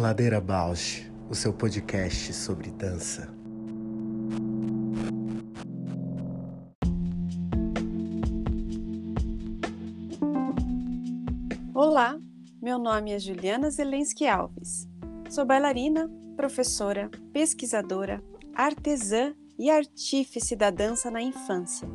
Ladeira Bausch, o seu podcast sobre dança. Olá, meu nome é Juliana Zelensky Alves. Sou bailarina, professora, pesquisadora, artesã e artífice da dança na infância.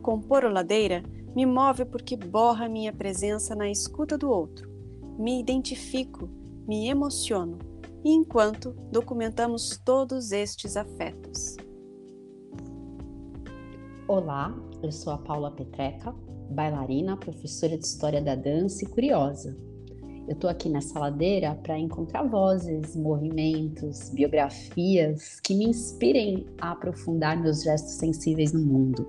Compor o Ladeira me move porque borra minha presença na escuta do outro. Me identifico, me emociono, enquanto documentamos todos estes afetos. Olá, eu sou a Paula Petreca, bailarina, professora de História da Dança e curiosa. Eu estou aqui nessa ladeira para encontrar vozes, movimentos, biografias que me inspirem a aprofundar meus gestos sensíveis no mundo.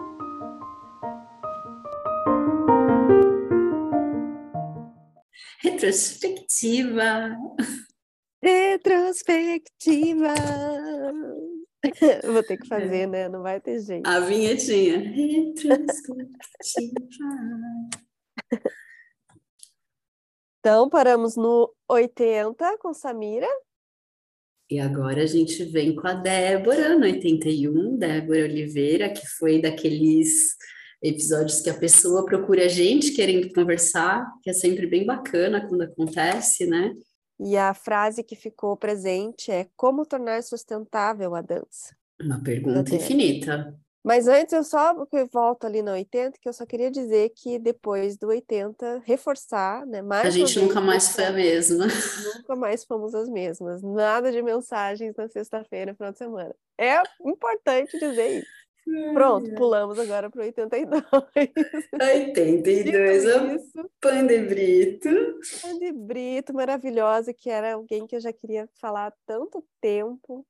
Retrospectiva. Retrospectiva. Vou ter que fazer, né? Não vai ter jeito. A vinhetinha. Retrospectiva. Então, paramos no 80 com Samira. E agora a gente vem com a Débora, no 81, Débora Oliveira, que foi daqueles episódios que a pessoa procura a gente querendo conversar, que é sempre bem bacana quando acontece, né? E a frase que ficou presente é como tornar sustentável a dança. Uma pergunta infinita. Mas antes eu só volto ali no 80, que eu só queria dizer que depois do 80, reforçar, né? Mais a gente nunca mais foi a mesma. Nunca mais fomos as mesmas. Nada de mensagens na sexta-feira, final de semana. É importante dizer isso. Pronto, pulamos agora para o 82. 82, a Pande Brito. Pande Brito, maravilhosa, que era alguém que eu já queria falar há tanto tempo,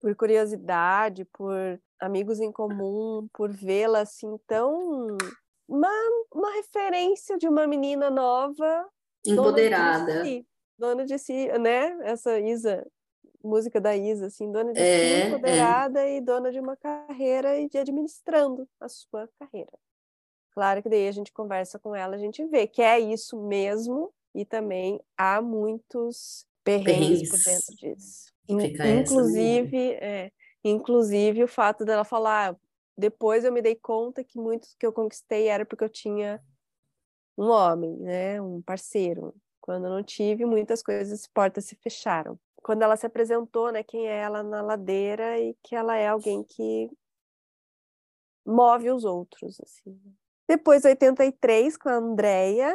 por curiosidade, por amigos em comum, por vê-la assim tão. Uma, uma referência de uma menina nova. Empoderada. Dona de si, dona de si né? Essa Isa música da Isa, assim, dona de é, si, empoderada é. e dona de uma carreira e de administrando a sua carreira. Claro que daí a gente conversa com ela, a gente vê que é isso mesmo e também há muitos perrengues, por dentro disso. Fica inclusive, é, inclusive o fato dela falar, depois eu me dei conta que muitos que eu conquistei era porque eu tinha um homem, né, um parceiro. Quando eu não tive, muitas coisas, portas se fecharam quando ela se apresentou, né, quem é ela na ladeira e que ela é alguém que move os outros, assim. Depois, 83, com a Andrea,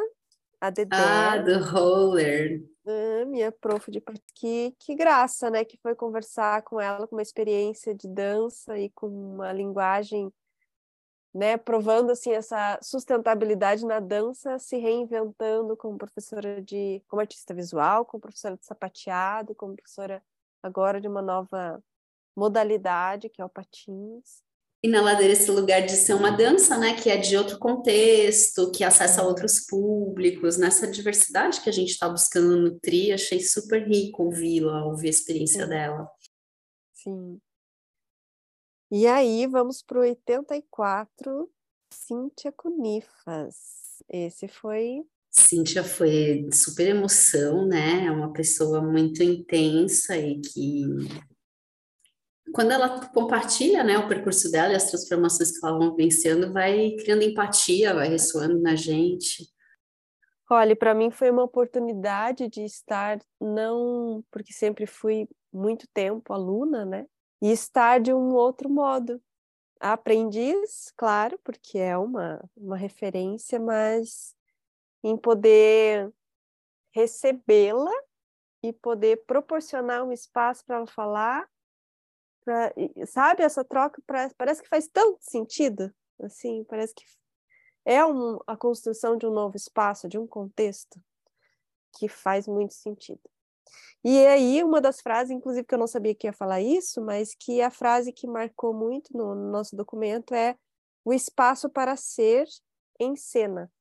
a Dedé. Ah, do roller. Ah, minha prof de que, que graça, né, que foi conversar com ela com uma experiência de dança e com uma linguagem né, provando assim essa sustentabilidade na dança, se reinventando como professora de, como artista visual, como professora de sapateado, como professora agora de uma nova modalidade que é o patins. E na ladeira esse lugar de ser uma dança, né, que é de outro contexto, que acessa outros públicos, nessa diversidade que a gente está buscando nutrir, achei super rico ouvi-la, ouvir a experiência Sim. dela. Sim. E aí vamos para o 84, Cíntia Cunifas. Esse foi. Cíntia foi super emoção, né? É uma pessoa muito intensa e que quando ela compartilha né, o percurso dela e as transformações que ela vai vivenciando, vai criando empatia, vai ressoando na gente. Olha, para mim foi uma oportunidade de estar, não porque sempre fui muito tempo aluna, né? E estar de um outro modo. Aprendiz, claro, porque é uma, uma referência, mas em poder recebê-la e poder proporcionar um espaço para ela falar, pra, sabe? Essa troca pra, parece que faz tanto sentido, assim, parece que é um, a construção de um novo espaço, de um contexto que faz muito sentido. E aí, uma das frases, inclusive, que eu não sabia que ia falar isso, mas que a frase que marcou muito no, no nosso documento é o espaço para ser em cena,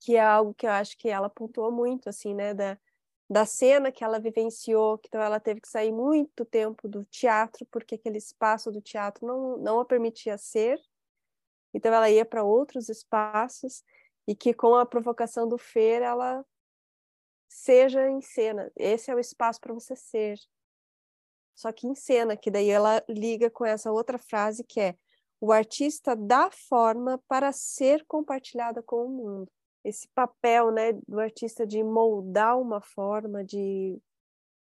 que é algo que eu acho que ela pontuou muito, assim, né, da, da cena que ela vivenciou, que então ela teve que sair muito tempo do teatro, porque aquele espaço do teatro não, não a permitia ser, então ela ia para outros espaços, e que com a provocação do Fer, ela seja em cena. Esse é o espaço para você ser. Só que em cena, que daí ela liga com essa outra frase que é o artista dá forma para ser compartilhada com o mundo. Esse papel, né, do artista de moldar uma forma, de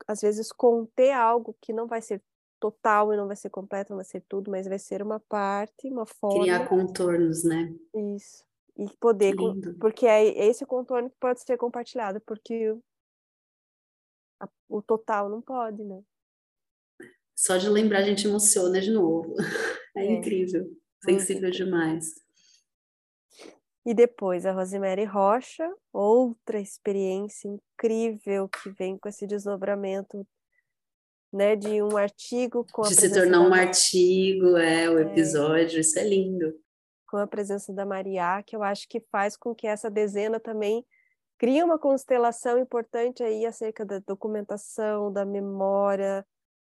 às vezes conter algo que não vai ser total e não vai ser completo, não vai ser tudo, mas vai ser uma parte, uma forma. Criar contornos, né? Isso e poder, porque é esse contorno que pode ser compartilhado, porque o, a, o total não pode, né? Só de lembrar a gente emociona de novo. É, é. incrível, sensível demais. E depois a Rosemary Rocha, outra experiência incrível que vem com esse desdobramento né, de um artigo com de se tornar um artigo, é o é. episódio, é. isso é lindo com a presença da Maria, que eu acho que faz com que essa dezena também crie uma constelação importante aí acerca da documentação, da memória,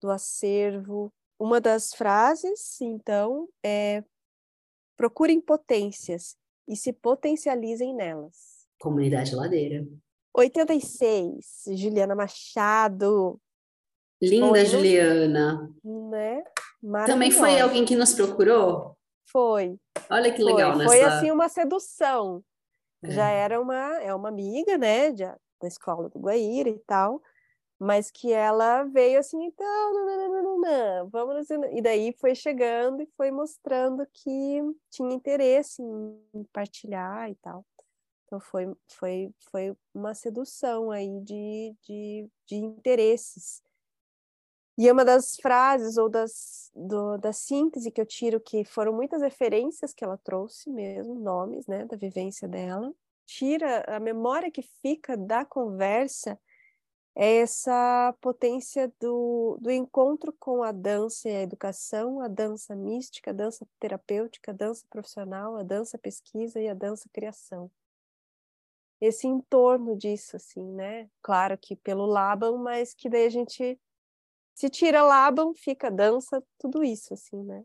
do acervo. Uma das frases, então, é procurem potências e se potencializem nelas. Comunidade Ladeira. 86, Juliana Machado. Linda Oi, Juliana. Né? Também foi alguém que nos procurou? Foi. Olha que legal, Foi, foi assim uma sedução. É. Já era uma, é uma amiga, né, de, da escola do Guaíra e tal, mas que ela veio assim, então, não, não, não, não, não, vamos... E daí foi chegando e foi mostrando que tinha interesse em partilhar e tal. Então foi, foi, foi uma sedução aí de, de, de interesses. E uma das frases ou das, do, da síntese que eu tiro, que foram muitas referências que ela trouxe mesmo, nomes, né, da vivência dela, tira a memória que fica da conversa é essa potência do, do encontro com a dança e a educação, a dança mística, a dança terapêutica, a dança profissional, a dança pesquisa e a dança criação. Esse entorno disso, assim, né? Claro que pelo Laban, mas que daí a gente se tira Laban, fica dança, tudo isso, assim, né?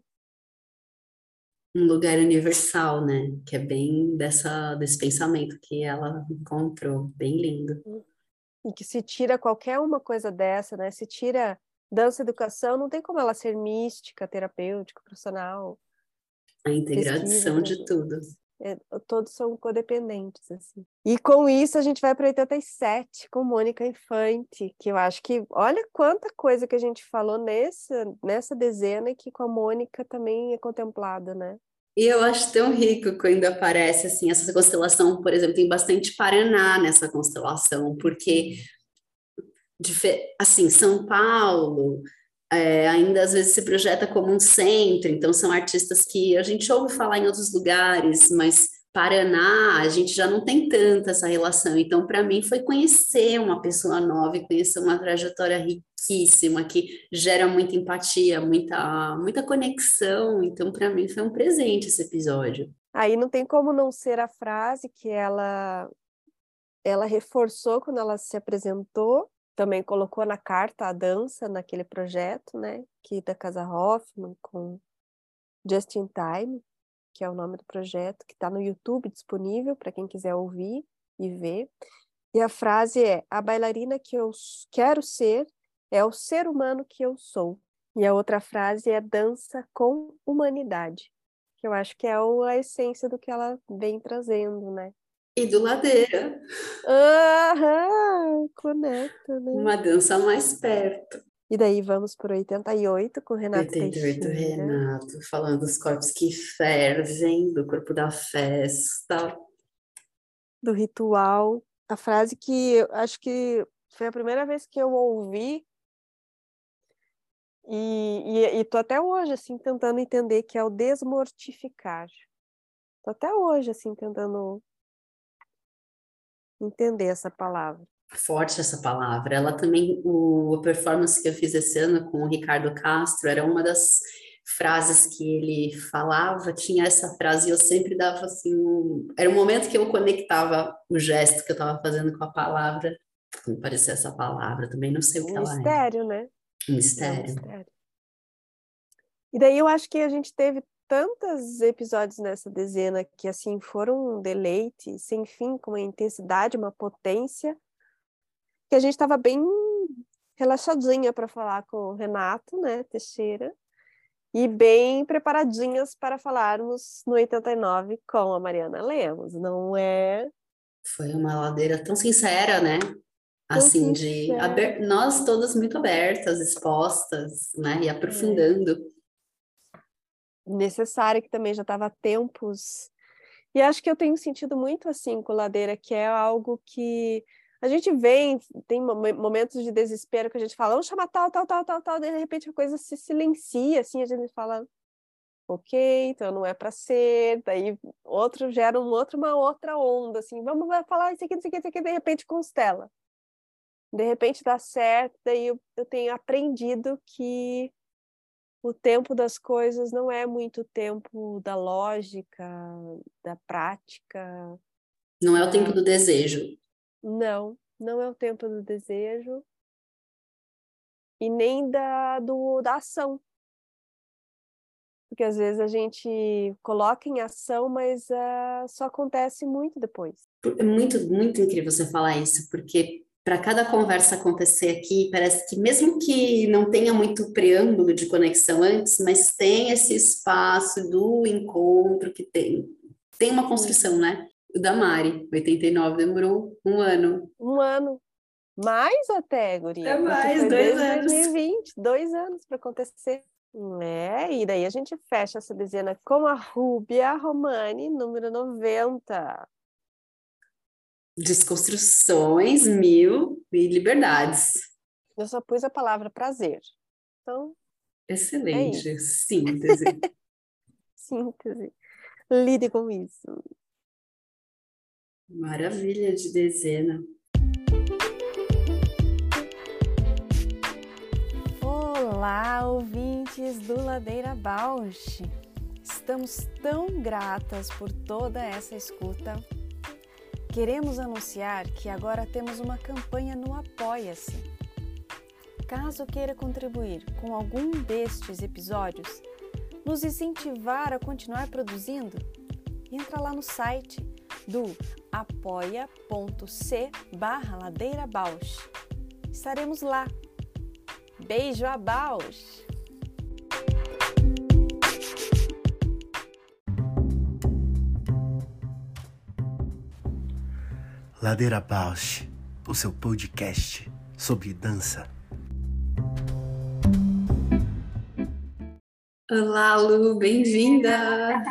Um lugar universal, né? Que é bem dessa, desse pensamento que ela encontrou, bem lindo. E que se tira qualquer uma coisa dessa, né? Se tira dança educação, não tem como ela ser mística, terapêutica, profissional. A integração de tudo. É, todos são codependentes, assim. E com isso a gente vai para 87, com Mônica Infante, que eu acho que, olha quanta coisa que a gente falou nessa, nessa dezena e que com a Mônica também é contemplada, né? E eu acho tão rico quando aparece, assim, essa constelação, por exemplo, tem bastante Paraná nessa constelação, porque, assim, São Paulo, é, ainda às vezes se projeta como um centro, então são artistas que a gente ouve falar em outros lugares, mas Paraná, a gente já não tem tanta essa relação. Então, para mim, foi conhecer uma pessoa nova e conhecer uma trajetória riquíssima que gera muita empatia, muita, muita conexão. Então, para mim, foi um presente esse episódio. Aí não tem como não ser a frase que ela ela reforçou quando ela se apresentou também colocou na carta a dança naquele projeto, né, que da Casa Hoffman com Just in Time, que é o nome do projeto, que está no YouTube disponível para quem quiser ouvir e ver. E a frase é: a bailarina que eu quero ser é o ser humano que eu sou. E a outra frase é dança com humanidade, que eu acho que é a essência do que ela vem trazendo, né? E do Ladeira. Aham, conecta, né? Uma dança mais perto. E daí vamos por 88 com Renato 88 Teixeira. Renato, falando dos corpos que fervem, do corpo da festa. Do ritual. A frase que acho que foi a primeira vez que eu ouvi e, e, e tô até hoje assim tentando entender que é o desmortificar. Tô até hoje, assim, tentando entender essa palavra. Forte essa palavra. Ela também, o, a performance que eu fiz esse ano com o Ricardo Castro era uma das frases que ele falava, tinha essa frase e eu sempre dava assim, um, era um momento que eu conectava o gesto que eu estava fazendo com a palavra, como parecia essa palavra, também não sei o que um ela mistério, é. né? Um mistério. É um mistério. E daí eu acho que a gente teve tantos episódios nessa dezena que assim foram um deleite sem fim, com uma intensidade, uma potência, que a gente estava bem relaxadinha para falar com o Renato, né, Teixeira, e bem preparadinhas para falarmos no 89 com a Mariana Lemos, não é? Foi uma ladeira tão sincera, né? Assim, de aber... nós todas muito abertas, expostas, né? E aprofundando. É necessária, que também já estava há tempos. E acho que eu tenho sentido muito assim com Ladeira, que é algo que a gente vem, tem momentos de desespero que a gente fala, vamos chamar tal, tal, tal, tal, tal, de repente a coisa se silencia, assim, a gente fala, ok, então não é para ser, daí outro gera um outro, uma outra onda, assim, vamos falar isso aqui, isso aqui, isso aqui, de repente constela. De repente dá certo, daí eu, eu tenho aprendido que o tempo das coisas não é muito o tempo da lógica, da prática. Não é o tempo do desejo. Não, não é o tempo do desejo e nem da, do, da ação. Porque às vezes a gente coloca em ação, mas uh, só acontece muito depois. É muito, muito incrível você falar isso, porque para cada conversa acontecer aqui, parece que mesmo que não tenha muito preâmbulo de conexão antes, mas tem esse espaço do encontro que tem, tem uma construção, né? O da Mari, 89, demorou um ano. Um ano. Mais até, Guria. É mais, dois anos. 2020, dois anos para acontecer. É, e daí a gente fecha essa dezena com a Rúbia Romani, número 90 desconstruções mil e liberdades. Eu só pus a palavra prazer. Então. Excelente. É Síntese. Síntese. Lide com isso. Maravilha de dezena. Olá, ouvintes do Ladeira Bausch. Estamos tão gratas por toda essa escuta Queremos anunciar que agora temos uma campanha no Apoia-se. Caso queira contribuir com algum destes episódios, nos incentivar a continuar produzindo, entra lá no site do apoia.c barra. Estaremos lá. Beijo a Bausch! Ladeira Bausch, o seu podcast sobre dança. Olá, Lu, bem-vinda!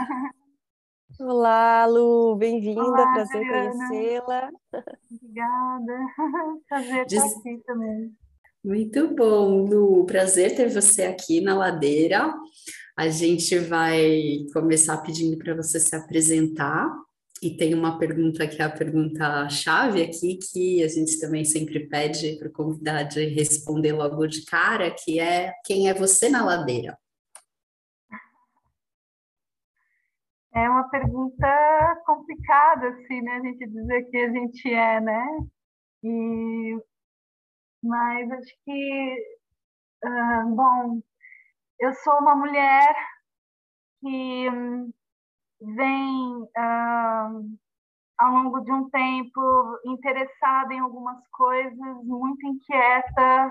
Olá, Lu, bem-vinda, prazer conhecê-la. Obrigada, prazer Diz... estar aqui também. Muito bom, Lu, prazer ter você aqui na Ladeira. A gente vai começar pedindo para você se apresentar e tem uma pergunta que é a pergunta-chave aqui, que a gente também sempre pede para o convidado responder logo de cara, que é quem é você na ladeira? É uma pergunta complicada, assim, né? A gente dizer que a gente é, né? E... Mas acho que, uh, bom, eu sou uma mulher que vem uh, ao longo de um tempo interessada em algumas coisas, muito inquieta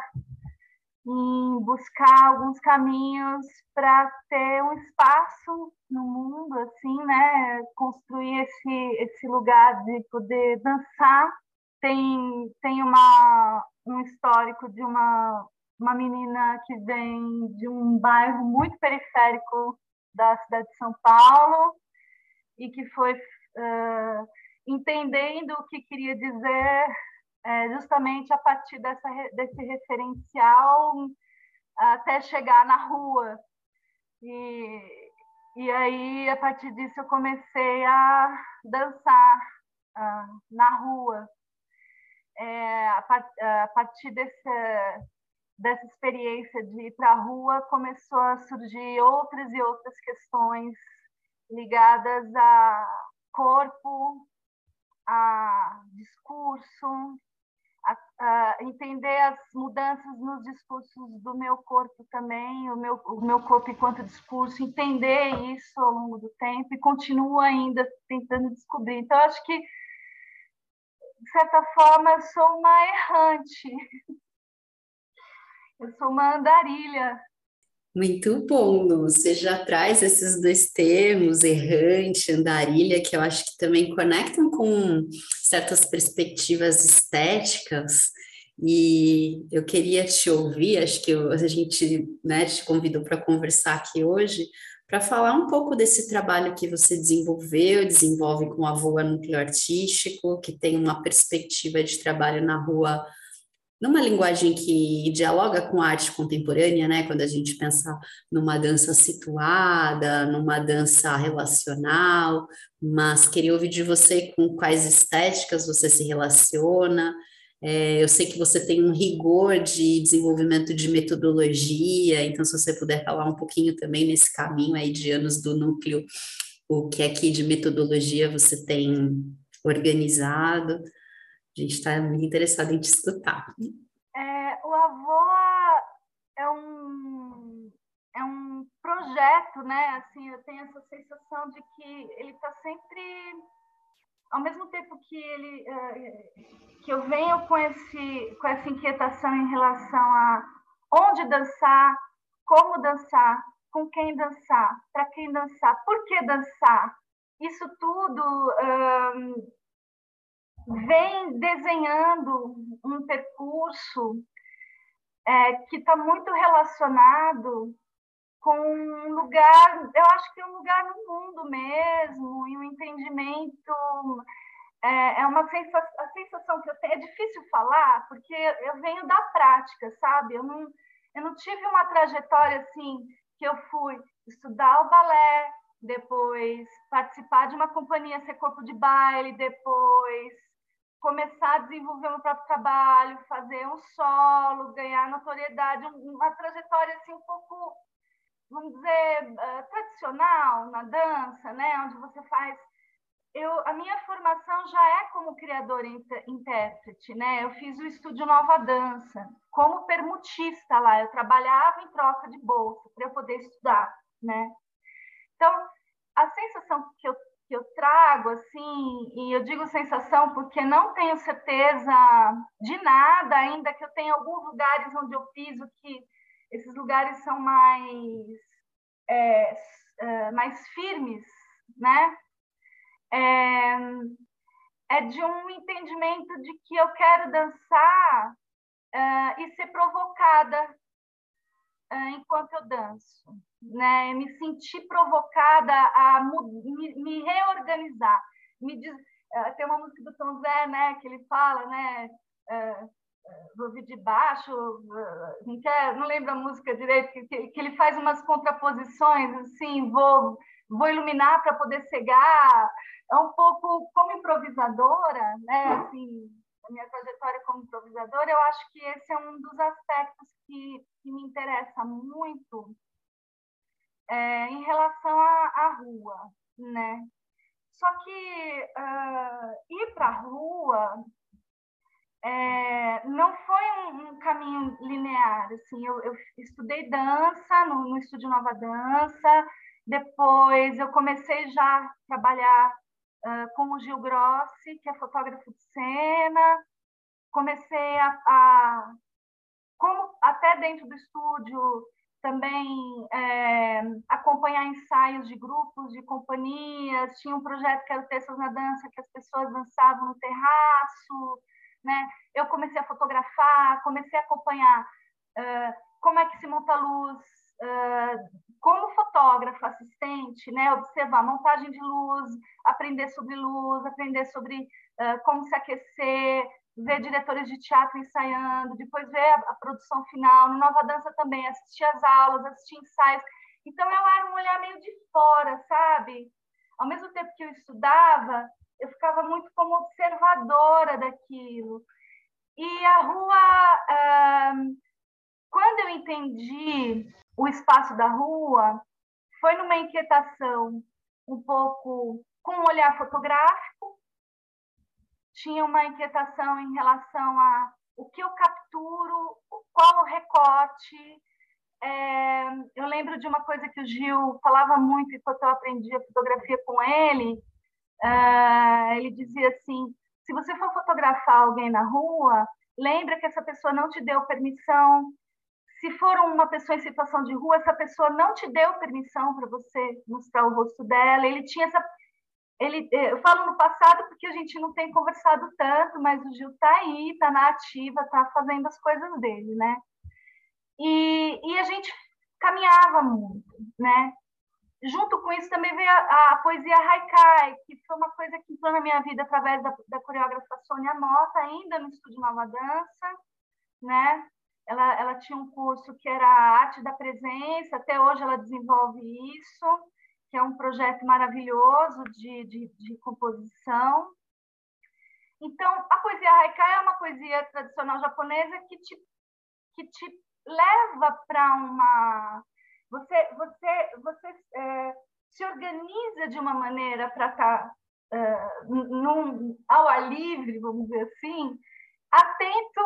em buscar alguns caminhos para ter um espaço no mundo, assim, né? Construir esse esse lugar de poder dançar. Tem tem uma um histórico de uma uma menina que vem de um bairro muito periférico da cidade de São Paulo e que foi uh, entendendo o que queria dizer uh, justamente a partir dessa, desse referencial até chegar na rua. E, E aí, a partir disso, eu comecei a dançar uh, na rua. É, a, part, a, partir desse, dessa experiência de ir para a rua, começou a surgir outras e outras questões ligadas a corpo, a discurso, a, a, entender as mudanças nos discursos do meu corpo também, o meu, o meu corpo enquanto discurso, entender isso ao longo do tempo e continuo ainda tentando descobrir. Então, acho que, de certa forma, eu sou uma errante, eu sou uma andarilha muito bom, Lu. Você já traz esses dois termos, errante, andarilha, que eu acho que também conectam com certas perspectivas estéticas. E eu queria te ouvir, acho que a gente né, te convidou para conversar aqui hoje, para falar um pouco desse trabalho que você desenvolveu, desenvolve com a Voa Núcleo Artístico, que tem uma perspectiva de trabalho na rua numa linguagem que dialoga com a arte contemporânea, né? Quando a gente pensa numa dança situada, numa dança relacional, mas queria ouvir de você com quais estéticas você se relaciona. É, eu sei que você tem um rigor de desenvolvimento de metodologia, então se você puder falar um pouquinho também nesse caminho aí de anos do núcleo, o que aqui de metodologia você tem organizado. A gente está muito interessado em te escutar. É, o Avô é um, é um projeto, né? Assim, eu tenho essa sensação de que ele está sempre, ao mesmo tempo que ele, é, que eu venho com esse, com essa inquietação em relação a onde dançar, como dançar, com quem dançar, para quem dançar, por que dançar. Isso tudo vem desenhando um percurso é, que está muito relacionado com um lugar, eu acho que é um lugar no mundo mesmo, e um entendimento. É, é uma sensação, a sensação que eu tenho, é difícil falar, porque eu venho da prática, sabe? Eu não, eu não tive uma trajetória assim, que eu fui estudar o balé, depois participar de uma companhia ser corpo de baile, depois começar a desenvolver meu próprio trabalho, fazer um solo, ganhar notoriedade, uma trajetória assim um pouco, vamos dizer, uh, tradicional na dança, né, onde você faz eu, a minha formação já é como criadora intérprete, né? Eu fiz o estúdio Nova Dança como permutista lá. Eu trabalhava em troca de bolsa para eu poder estudar, né? Então, a sensação que eu que eu trago, assim, e eu digo sensação porque não tenho certeza de nada, ainda que eu tenha alguns lugares onde eu piso que esses lugares são mais, é, é, mais firmes, né? É, é, de um entendimento de que eu quero dançar é, e ser provocada enquanto eu danço né? Me senti provocada a me, me reorganizar. Me diz, uh, tem uma música do Tom Zé, né? Que ele fala, né? Uh, vou vir de baixo, não, quer, não lembro a música direito, que, que ele faz umas contraposições, assim, vou, vou iluminar para poder cegar, é um pouco como improvisadora, né, assim, minha trajetória como improvisadora, eu acho que esse é um dos aspectos que, que me interessa muito, é, em relação à, à, rua, né? Só que uh, ir para a rua é, não foi um, um, caminho linear. Assim, eu, eu estudei dança no, no, Estúdio Nova Dança, depois eu comecei já a trabalhar uh, com o Gil Grossi, que é fotógrafo de cena, comecei a, a como até dentro do estúdio também é, acompanhar ensaios de grupos, de companhias. Tinha um projeto que era o Texas na Dança, que as pessoas dançavam no terraço. Né? Eu comecei a fotografar, comecei a acompanhar uh, como é que se monta a luz, como fotógrafa, assistente, né? observar montagem de luz, aprender sobre luz, aprender sobre uh, como se aquecer, ver diretores de teatro ensaiando, depois ver a, a, produção final. No Nova Dança também, assistir as aulas, assistir ensaios. Então, eu era um olhar meio de fora, sabe? Ao mesmo tempo que eu estudava, eu ficava muito como observadora daquilo. E a rua, quando eu entendi o espaço da rua, foi numa inquietação um pouco com um olhar fotográfico, tinha uma inquietação em relação a o que eu capturo, qual o recorte. É, eu lembro de uma coisa que o Gil falava muito enquanto eu aprendia fotografia com ele. É, ele dizia assim: se você for fotografar alguém na rua, lembra que essa pessoa não te deu permissão. Se for uma pessoa em situação de rua, essa pessoa não te deu permissão para você mostrar o rosto dela. Ele tinha essa ele, eh, eu falo no passado porque a gente não tem conversado tanto, mas o Gil está aí, está na ativa, está fazendo as coisas dele, né? E, e, a gente caminhava muito, né? Junto com isso também veio a, a poesia haikai, que foi uma coisa que entrou na minha vida através da, da coreógrafa Sônia Mota, ainda no Estúdio Nova Dança, né? Ela, ela tinha um curso que era Arte da Presença, até hoje ela desenvolve isso que é um projeto maravilhoso de, de, de composição. Então, a poesia haikai é uma poesia tradicional japonesa que te, que te leva para uma. Você, você, você é, se organiza de uma maneira para estar tá, é, num, ao ar livre, vamos dizer assim, atento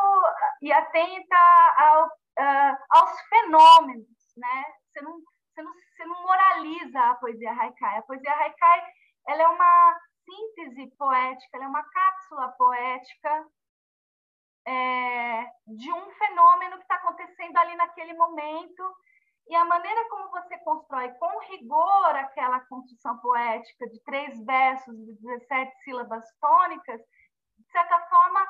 e atenta ao, uh, aos fenômenos, né? Você não, você não, você não moraliza a poesia haikai. A poesia haikai ela é uma síntese poética, ela é uma cápsula poética é, de um fenômeno que está acontecendo ali naquele momento e a maneira como você constrói com rigor aquela construção poética de três versos de 17 sílabas tônicas, de certa forma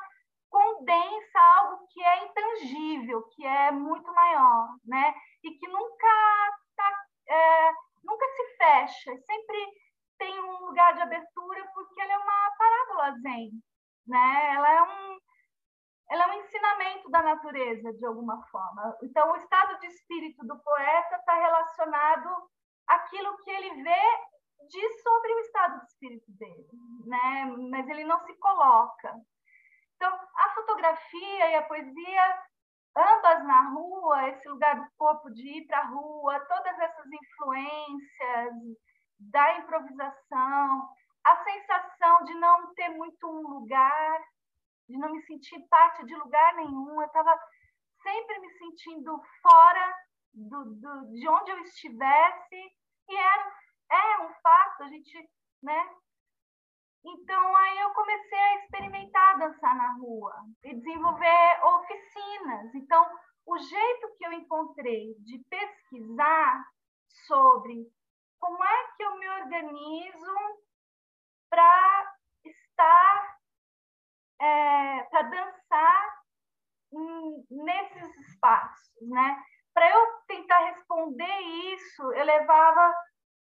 condensa algo que é intangível, que é muito maior, né? E que nunca é, nunca se fecha, sempre tem um lugar de abertura porque ela é uma parábola zen, né? Ela é um ela é um ensinamento da natureza de alguma forma. Então o estado de espírito do poeta está relacionado àquilo que ele vê diz sobre o estado de espírito dele, né? Mas ele não se coloca. Então a fotografia e a poesia ambas na rua, esse lugar do corpo de ir para a rua, todas essas influências da improvisação, a sensação de não ter muito um lugar, de não me sentir parte de lugar nenhum, eu estava sempre me sentindo fora do, do, de onde eu estivesse, e era, é um fato, a gente, né, então, aí eu comecei a experimentar dançar na rua e desenvolver oficinas. Então, o jeito que eu encontrei de pesquisar sobre como é que eu me organizo para estar, é, para dançar nesses espaços, né? Para eu tentar responder isso, eu levava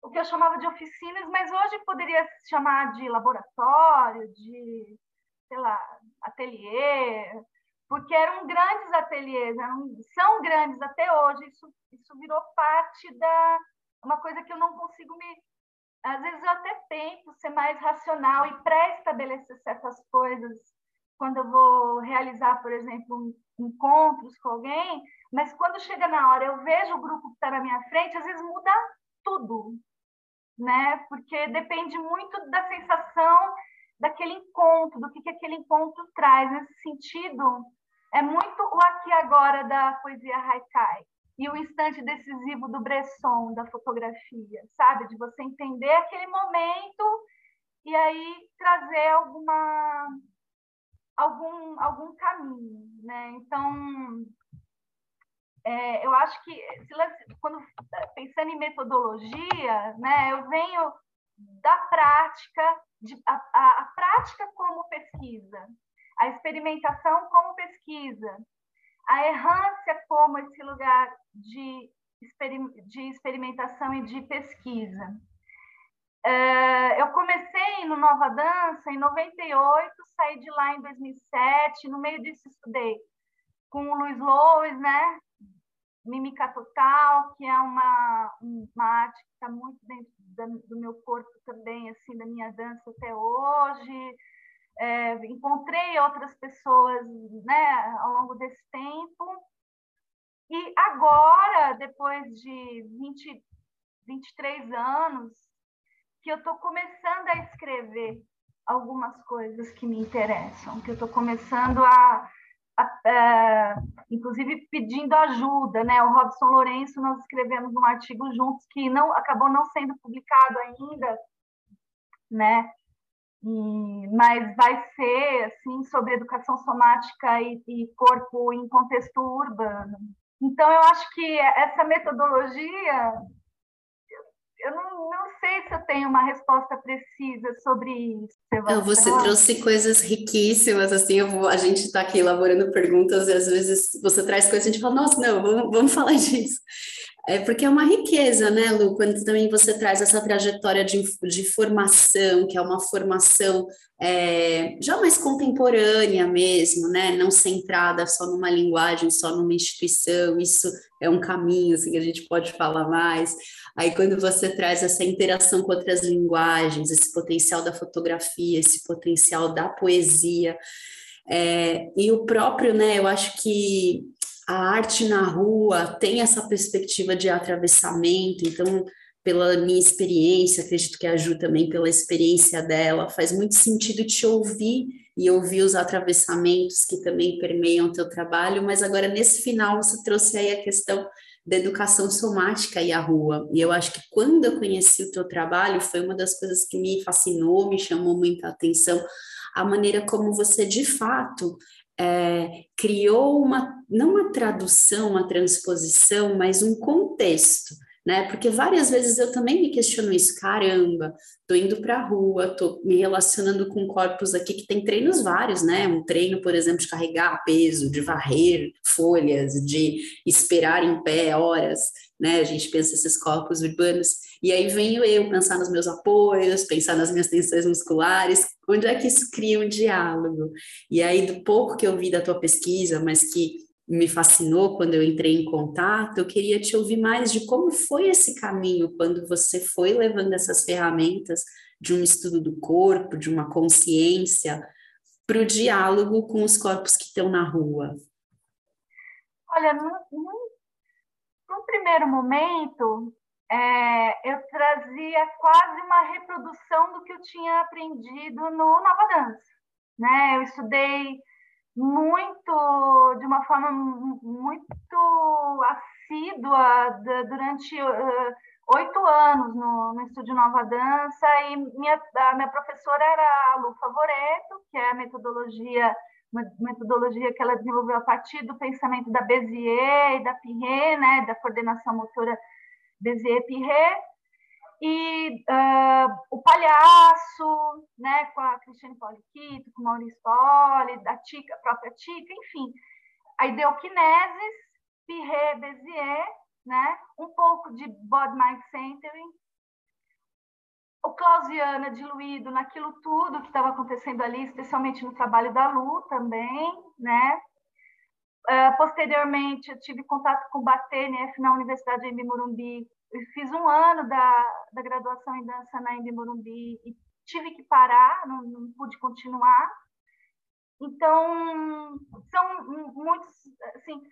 o que eu chamava de oficinas, mas hoje poderia se chamar de laboratório, de, sei lá, ateliê, porque eram grandes ateliês, eram, são grandes até hoje, isso, isso virou parte da uma coisa que eu não consigo me às vezes eu até tento ser mais racional e pré-estabelecer certas coisas quando eu vou realizar, por exemplo, encontros com alguém, mas quando chega na hora, eu vejo o grupo que está na minha frente, às vezes muda tudo né? Porque depende muito da sensação daquele encontro, do que, que aquele encontro traz. Nesse sentido, é muito o aqui e agora da poesia haikai e o instante decisivo do Bresson, da fotografia, sabe? De você entender aquele momento e aí trazer alguma algum algum caminho, né? Então, é, eu acho que quando pensando em metodologia, né, eu venho da prática, de, a, a, a prática como pesquisa, a experimentação como pesquisa, a errância como esse lugar de, de experimentação e de pesquisa. É, eu comecei no Nova Dança em 98, saí de lá em 2007, no meio disso estudei com o Luiz Lois, né, Mímica Total, que é uma, uma arte que está muito dentro da, do meu corpo também, assim, da minha dança até hoje. É, encontrei outras pessoas né, ao longo desse tempo. E agora, depois de 20, 23 anos, que eu estou começando a escrever algumas coisas que me interessam, que eu estou começando a é, inclusive pedindo ajuda, né? O Robson Lourenço, nós escrevemos um artigo juntos que não acabou não sendo publicado ainda, né? E, mas vai ser assim sobre educação somática e, e corpo em contexto urbano. Então eu acho que essa metodologia eu não, não, sei se eu tenho uma resposta precisa sobre isso. Não, você trouxe coisas riquíssimas, assim, vou, a gente está aqui elaborando perguntas e às vezes você traz coisas e a gente fala, nossa, não, vamos, vamos falar disso. É porque é uma riqueza, né, Lu, quando também você traz essa trajetória de, de formação, que é uma formação é, já mais contemporânea mesmo, né, não centrada só numa linguagem, só numa instituição, isso é um caminho, assim, que a gente pode falar mais. Aí quando você traz essa interação com outras linguagens, esse potencial da fotografia, esse potencial da poesia, é, e o próprio, né, eu acho que a arte na rua tem essa perspectiva de atravessamento, então, pela minha experiência, acredito que a Ju também pela experiência dela, faz muito sentido te ouvir e ouvir os atravessamentos que também permeiam o teu trabalho, mas agora nesse final você trouxe aí a questão da educação somática e a rua. E eu acho que quando eu conheci o teu trabalho, foi uma das coisas que me fascinou, me chamou muita atenção, a maneira como você de fato é, criou uma, não uma tradução, uma transposição, mas um contexto, né? Porque várias vezes eu também me questiono isso, caramba, tô indo para a rua, tô me relacionando com corpos aqui que tem treinos vários, né? Um treino, por exemplo, de carregar peso, de varrer folhas, de esperar em pé horas, né? A gente pensa esses corpos urbanos, e aí venho eu pensar nos meus apoios, pensar nas minhas tensões musculares, onde é que isso cria um diálogo? E aí, do pouco que eu vi da tua pesquisa, mas que me fascinou quando eu entrei em contato, eu queria te ouvir mais de como foi esse caminho quando você foi levando essas ferramentas de um estudo do corpo, de uma consciência, para o diálogo com os corpos que estão na rua. Olha, num, primeiro momento, é, eu trazia quase uma reprodução do que eu tinha aprendido no Nova Dança. Né? Eu estudei muito, de uma forma muito assídua durante oito uh, anos no, no Estúdio Nova Dança e minha, a minha professora era a Lu Favoreto, que é a metodologia uma metodologia que ela desenvolveu a partir do pensamento da Bézier e da Pirret, né, da coordenação motora Bézier-Pirret, e uh, o Palhaço, né, com a Cristiane Poliquito, com o Maurício Poli, da Tica, a própria Tica, enfim. A Ideoquineses, Pirret, Bézier, né, um pouco de Body Mind Centering, o Clausiana diluído naquilo tudo que estava acontecendo ali, especialmente no trabalho da Lu também, né? Uh, posteriormente, eu tive contato com o BATNF na Universidade de Morumbi. Fiz um ano da, da graduação em dança na Embi Morumbi e tive que parar, não, não pude continuar. Então, são muitos, assim,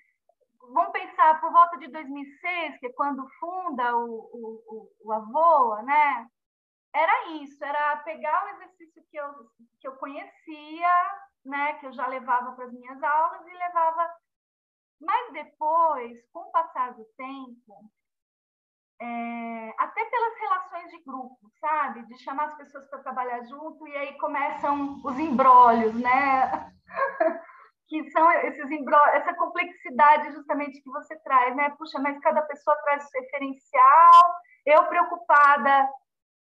vamos pensar por volta de 2006, que é quando funda o, o, o Avoa, né? Era isso, era pegar o exercício que eu, que eu conhecia, né, que eu já levava para as minhas aulas e levava mas depois, com o passar do tempo, é, até pelas relações de grupo, sabe? De chamar as pessoas para trabalhar junto e aí começam os embrólios, né? que são esses embrólios, essa complexidade justamente que você traz, né? Puxa, mas cada pessoa traz o seu referencial, eu preocupada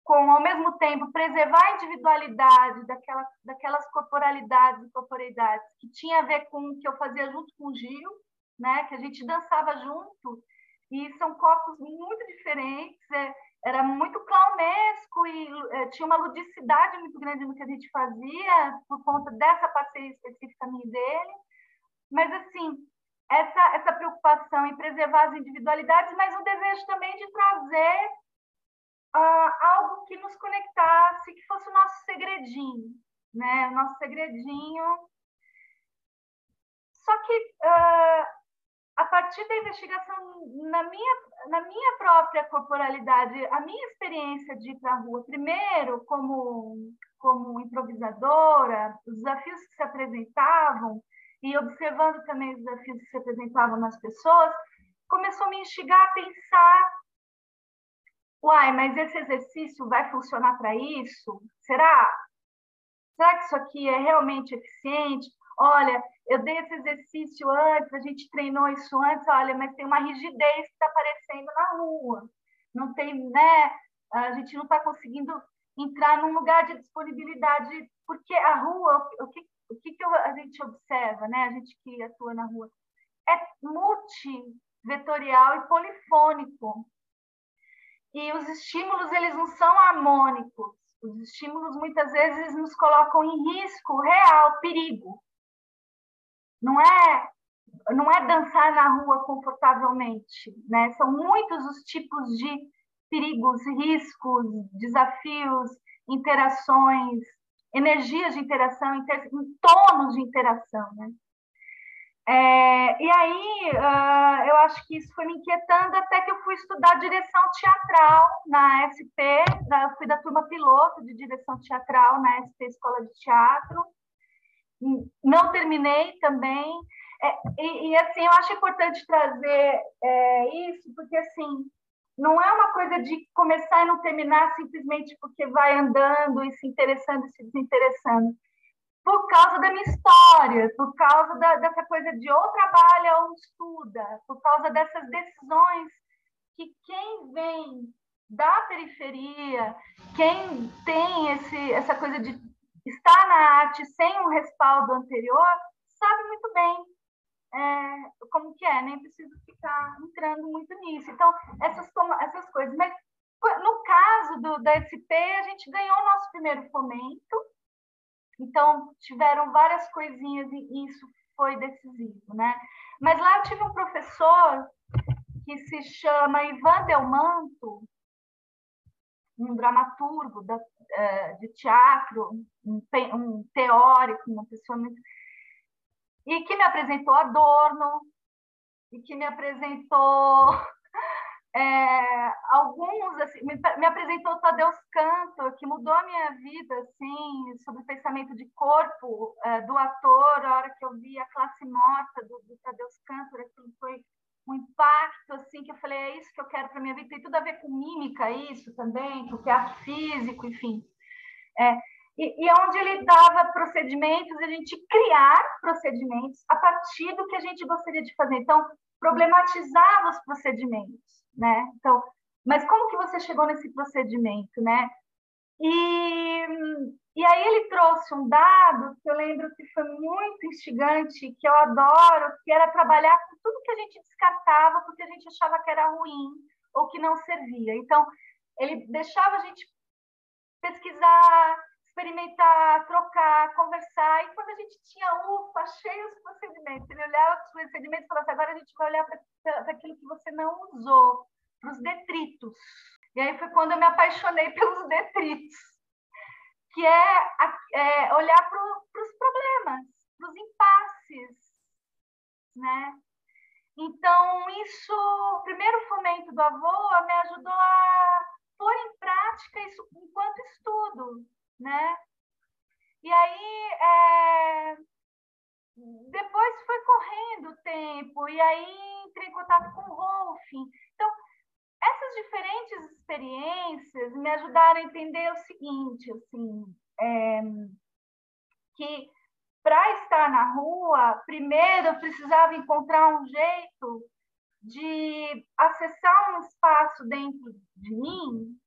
com, ao mesmo tempo, preservar a individualidade daquela, daquelas corporalidades e corporeidades que tinha a ver com o que eu fazia junto com o Gil, né? Que a gente dançava junto e são corpos muito diferentes. É, era muito clownesco e é, tinha uma ludicidade muito grande no que a gente fazia por conta dessa parceria específica minha dele. Mas assim, essa, essa preocupação em preservar as individualidades, mas um desejo também de trazer uh, algo que nos conectasse, que fosse o nosso segredinho, né? O nosso segredinho. Só que uh, a partir da investigação na minha, na minha própria corporalidade, a minha experiência de ir para a rua, primeiro como, como improvisadora, os desafios que se apresentavam, e observando também os desafios que se apresentavam nas pessoas, começou a me instigar a pensar: uai, mas esse exercício vai funcionar para isso? Será? Será que isso aqui é realmente eficiente? Olha, eu dei esse exercício antes, a gente treinou isso antes, olha, mas tem uma rigidez que está aparecendo na rua. Não tem, né? A gente não está conseguindo entrar num lugar de disponibilidade, porque a rua, o que, o que, que a gente observa, né? A gente que atua na rua, é multivetorial e polifônico. E os estímulos, eles não são harmônicos. Os estímulos, muitas vezes, nos colocam em risco real, perigo. Não é não é dançar na rua confortavelmente, né? São muitos os tipos de perigos, riscos, desafios, interações, energias de interação, inter... tonos de interação, né? É, e aí, uh, eu acho que isso foi me inquietando até que eu fui estudar direção teatral na SP, da, fui da turma piloto de direção teatral na SP Escola de Teatro. Não terminei também. É, e, e, assim, eu acho importante trazer é, isso, porque, assim, não é uma coisa de começar e não terminar simplesmente porque vai andando e se interessando e se desinteressando. Por causa da minha história, por causa da, dessa coisa de ou trabalha ou estuda, por causa dessas decisões que quem vem da periferia, quem tem esse, essa coisa de estar na arte sem um respaldo anterior, sabe muito bem é, como que é, nem preciso ficar entrando muito nisso. Então, essas, essas coisas. Mas no caso do, da SP, a gente ganhou o nosso primeiro fomento, então tiveram várias coisinhas e isso foi decisivo, né? Mas lá eu tive um professor que se chama Ivan Delmanto, um dramaturgo da, de teatro, um, um teórico, uma pessoa muito e que me apresentou Adorno, e que me apresentou é, alguns, assim, me, me, apresentou Tadeusz Cantor, que mudou a minha vida, assim, sobre o pensamento de corpo é, do ator, a hora que eu vi a classe morta do, do Tadeusz Cantor, assim, foi um impacto, assim, que eu falei, é isso que eu quero para minha vida, tem tudo a ver com mímica, isso também, porque é físico, enfim. É, e, e onde ele dava procedimentos, a gente criar procedimentos a partir do que a gente gostaria de fazer. Então, problematizava os procedimentos, né? Então, mas como que você chegou nesse procedimento, né? E, e aí trouxe um dado que eu lembro que foi muito instigante, que eu adoro, que era trabalhar com tudo que a gente descartava porque a gente achava que era ruim ou que não servia. Então, ele deixava a gente pesquisar, experimentar, trocar, conversar. E quando a gente tinha, ufa, cheio os procedimentos, ele olhava os procedimentos e falava assim, agora a gente vai olhar para aquilo que você não usou, para os detritos. E aí foi quando eu me apaixonei pelos detritos, que é, é olhar para os problemas, para os impasses, né? Então, isso, o primeiro fomento do avô me ajudou a pôr em prática isso enquanto estudo, né? E aí, é... depois foi correndo o tempo, e aí entrei em contato com o Rolfing. Essas diferentes experiências me ajudaram a entender o seguinte, assim, é... que para estar na rua, primeiro eu precisava encontrar um jeito de acessar um espaço dentro de mim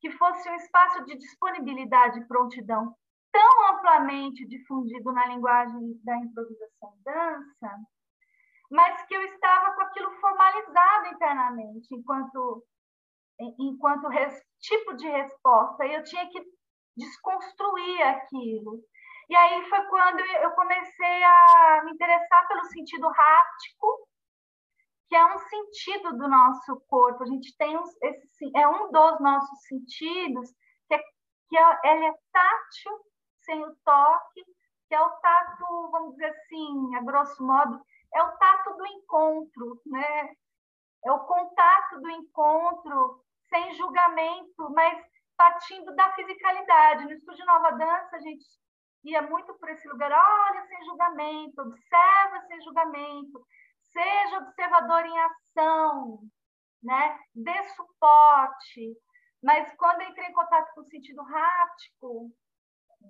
que fosse um espaço de disponibilidade e prontidão tão amplamente difundido na linguagem da improvisação dança, mas que eu estava com aquilo formalizado internamente, enquanto, enquanto res, tipo de resposta, e eu tinha que desconstruir aquilo. E aí foi quando eu comecei a me interessar pelo sentido háptico, que é um sentido do nosso corpo. A gente tem esse é um dos nossos sentidos que é, que é, ele é tátil sem o toque, que é o tato, vamos dizer assim, a grosso modo, é o tato do encontro, né? É o contato do encontro sem julgamento, mas partindo da fisicalidade. No Estúdio Nova Dança, a gente ia muito por esse lugar, olha sem julgamento, observa sem julgamento, seja observador em ação, né? dê suporte. Mas quando eu entrei em contato com o sentido háptico,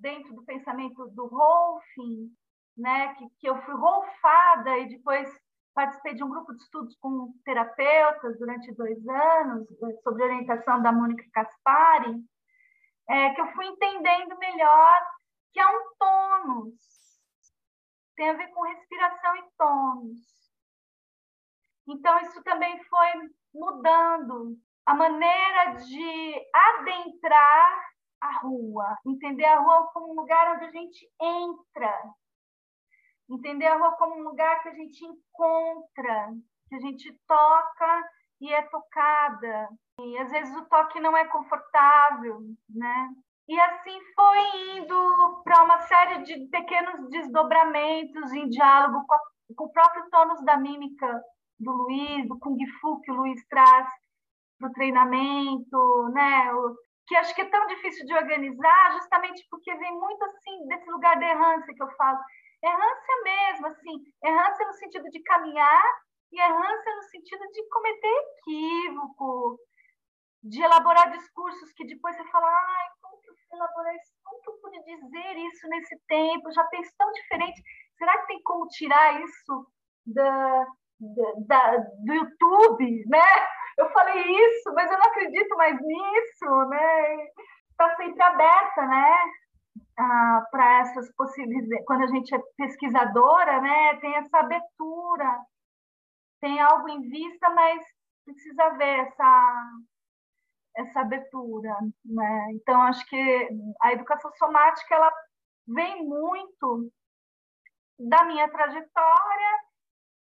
dentro do pensamento do Rolfing, né? que, que eu fui rolfada e depois participei de um grupo de estudos com terapeutas durante dois anos, sob orientação da Mônica Caspari, é, que eu fui entendendo melhor que é um tônus, tem a ver com respiração e tônus. Então, isso também foi mudando a maneira de adentrar a rua, entender a rua como um lugar onde a gente entra, entender a rua como um lugar que a gente encontra, que a gente toca e é tocada. E às vezes o toque não é confortável, né? E assim foi indo para uma série de pequenos desdobramentos em diálogo com, a, com o próprio tônus da mímica do Luiz, do Kung Fu que o Luiz traz para o treinamento, né? O, que acho que é tão difícil de organizar, justamente porque vem muito assim desse lugar de errância que eu falo. Errância mesmo, assim, errância no sentido de caminhar e errância no sentido de cometer equívoco, de elaborar discursos que depois você fala, ai, como que eu fui elaborar isso? Como que eu pude dizer isso nesse tempo? Já penso tão diferente. Será que tem como tirar isso da, da, do YouTube, né? Eu falei isso, mas eu não acredito mais nisso, né? Está sempre aberta, né? Ah, para essas possibilidades. Quando a gente é pesquisadora, né? Tem essa abertura, tem algo em vista, mas precisa ver essa essa abertura, né? Então acho que a educação somática ela vem muito da minha trajetória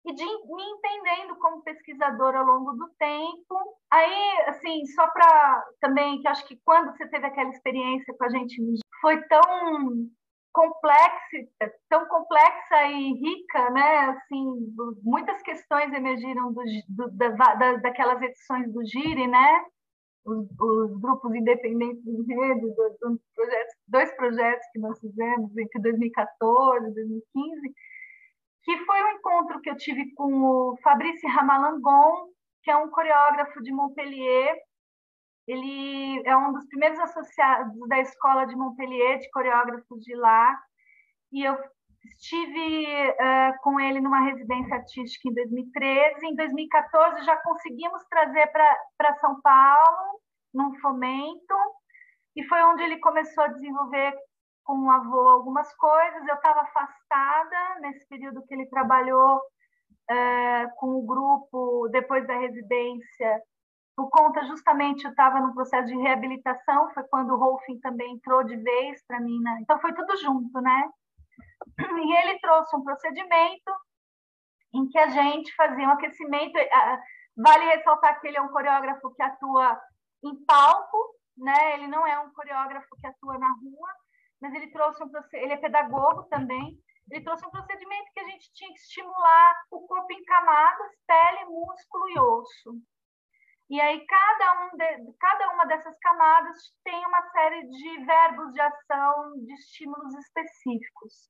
e de me entendendo como pesquisadora ao longo do tempo. Aí, assim, só para também que acho que quando você teve aquela experiência com a gente foi tão complexa, tão complexa e rica, né? Assim, muitas questões emergiram do, do, da, daquelas edições do Gire, né? Os, os grupos independentes de rede, do, projetos, dois projetos que nós fizemos entre 2014 e 2015, que foi um encontro que eu tive com o Fabrice Ramalangon, que é um coreógrafo de Montpellier. Ele é um dos primeiros associados da escola de Montpellier, de coreógrafos de lá. E eu estive uh, com ele numa residência artística em 2013. Em 2014, já conseguimos trazer para São Paulo, num fomento, e foi onde ele começou a desenvolver com o avô algumas coisas. Eu estava afastada nesse período que ele trabalhou é, com o grupo depois da residência, por conta justamente eu estava no processo de reabilitação, foi quando o Rolfing também entrou de vez para mim, né? então foi tudo junto, né? E ele trouxe um procedimento em que a gente fazia um aquecimento. Vale ressaltar que ele é um coreógrafo que atua em palco, né? Ele não é um coreógrafo que atua na rua, mas ele trouxe um ele é pedagogo também. Ele trouxe um procedimento que a gente tinha que estimular o corpo em camadas, pele, músculo e osso. E aí cada um de, cada uma dessas camadas tem uma série de verbos de ação, de estímulos específicos,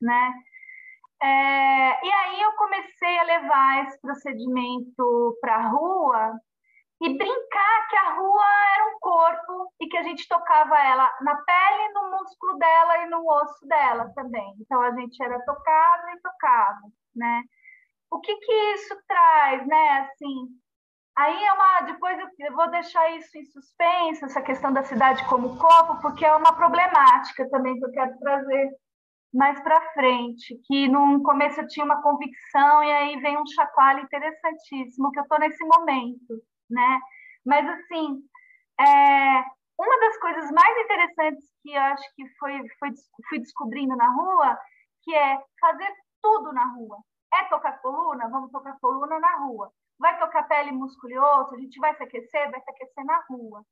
né? É, e aí eu comecei a levar esse procedimento para a rua e brincar que a rua era um corpo e que a gente tocava ela na pele, no músculo dela e no osso dela também. Então a gente era tocado e tocado, né? O que que isso traz, né? Assim, aí é uma depois eu vou deixar isso em suspenso, essa questão da cidade como corpo, porque é uma problemática também que eu quero trazer mais para frente, que no começo eu tinha uma convicção e aí vem um chacoalho interessantíssimo que eu estou nesse momento né? Mas, assim, é, uma das coisas mais interessantes que eu acho que foi, foi fui descobrindo na rua, que é fazer tudo na rua. É tocar coluna? Vamos tocar coluna na rua. Vai tocar pele, músculo osso? A gente vai se aquecer? Vai se aquecer na rua.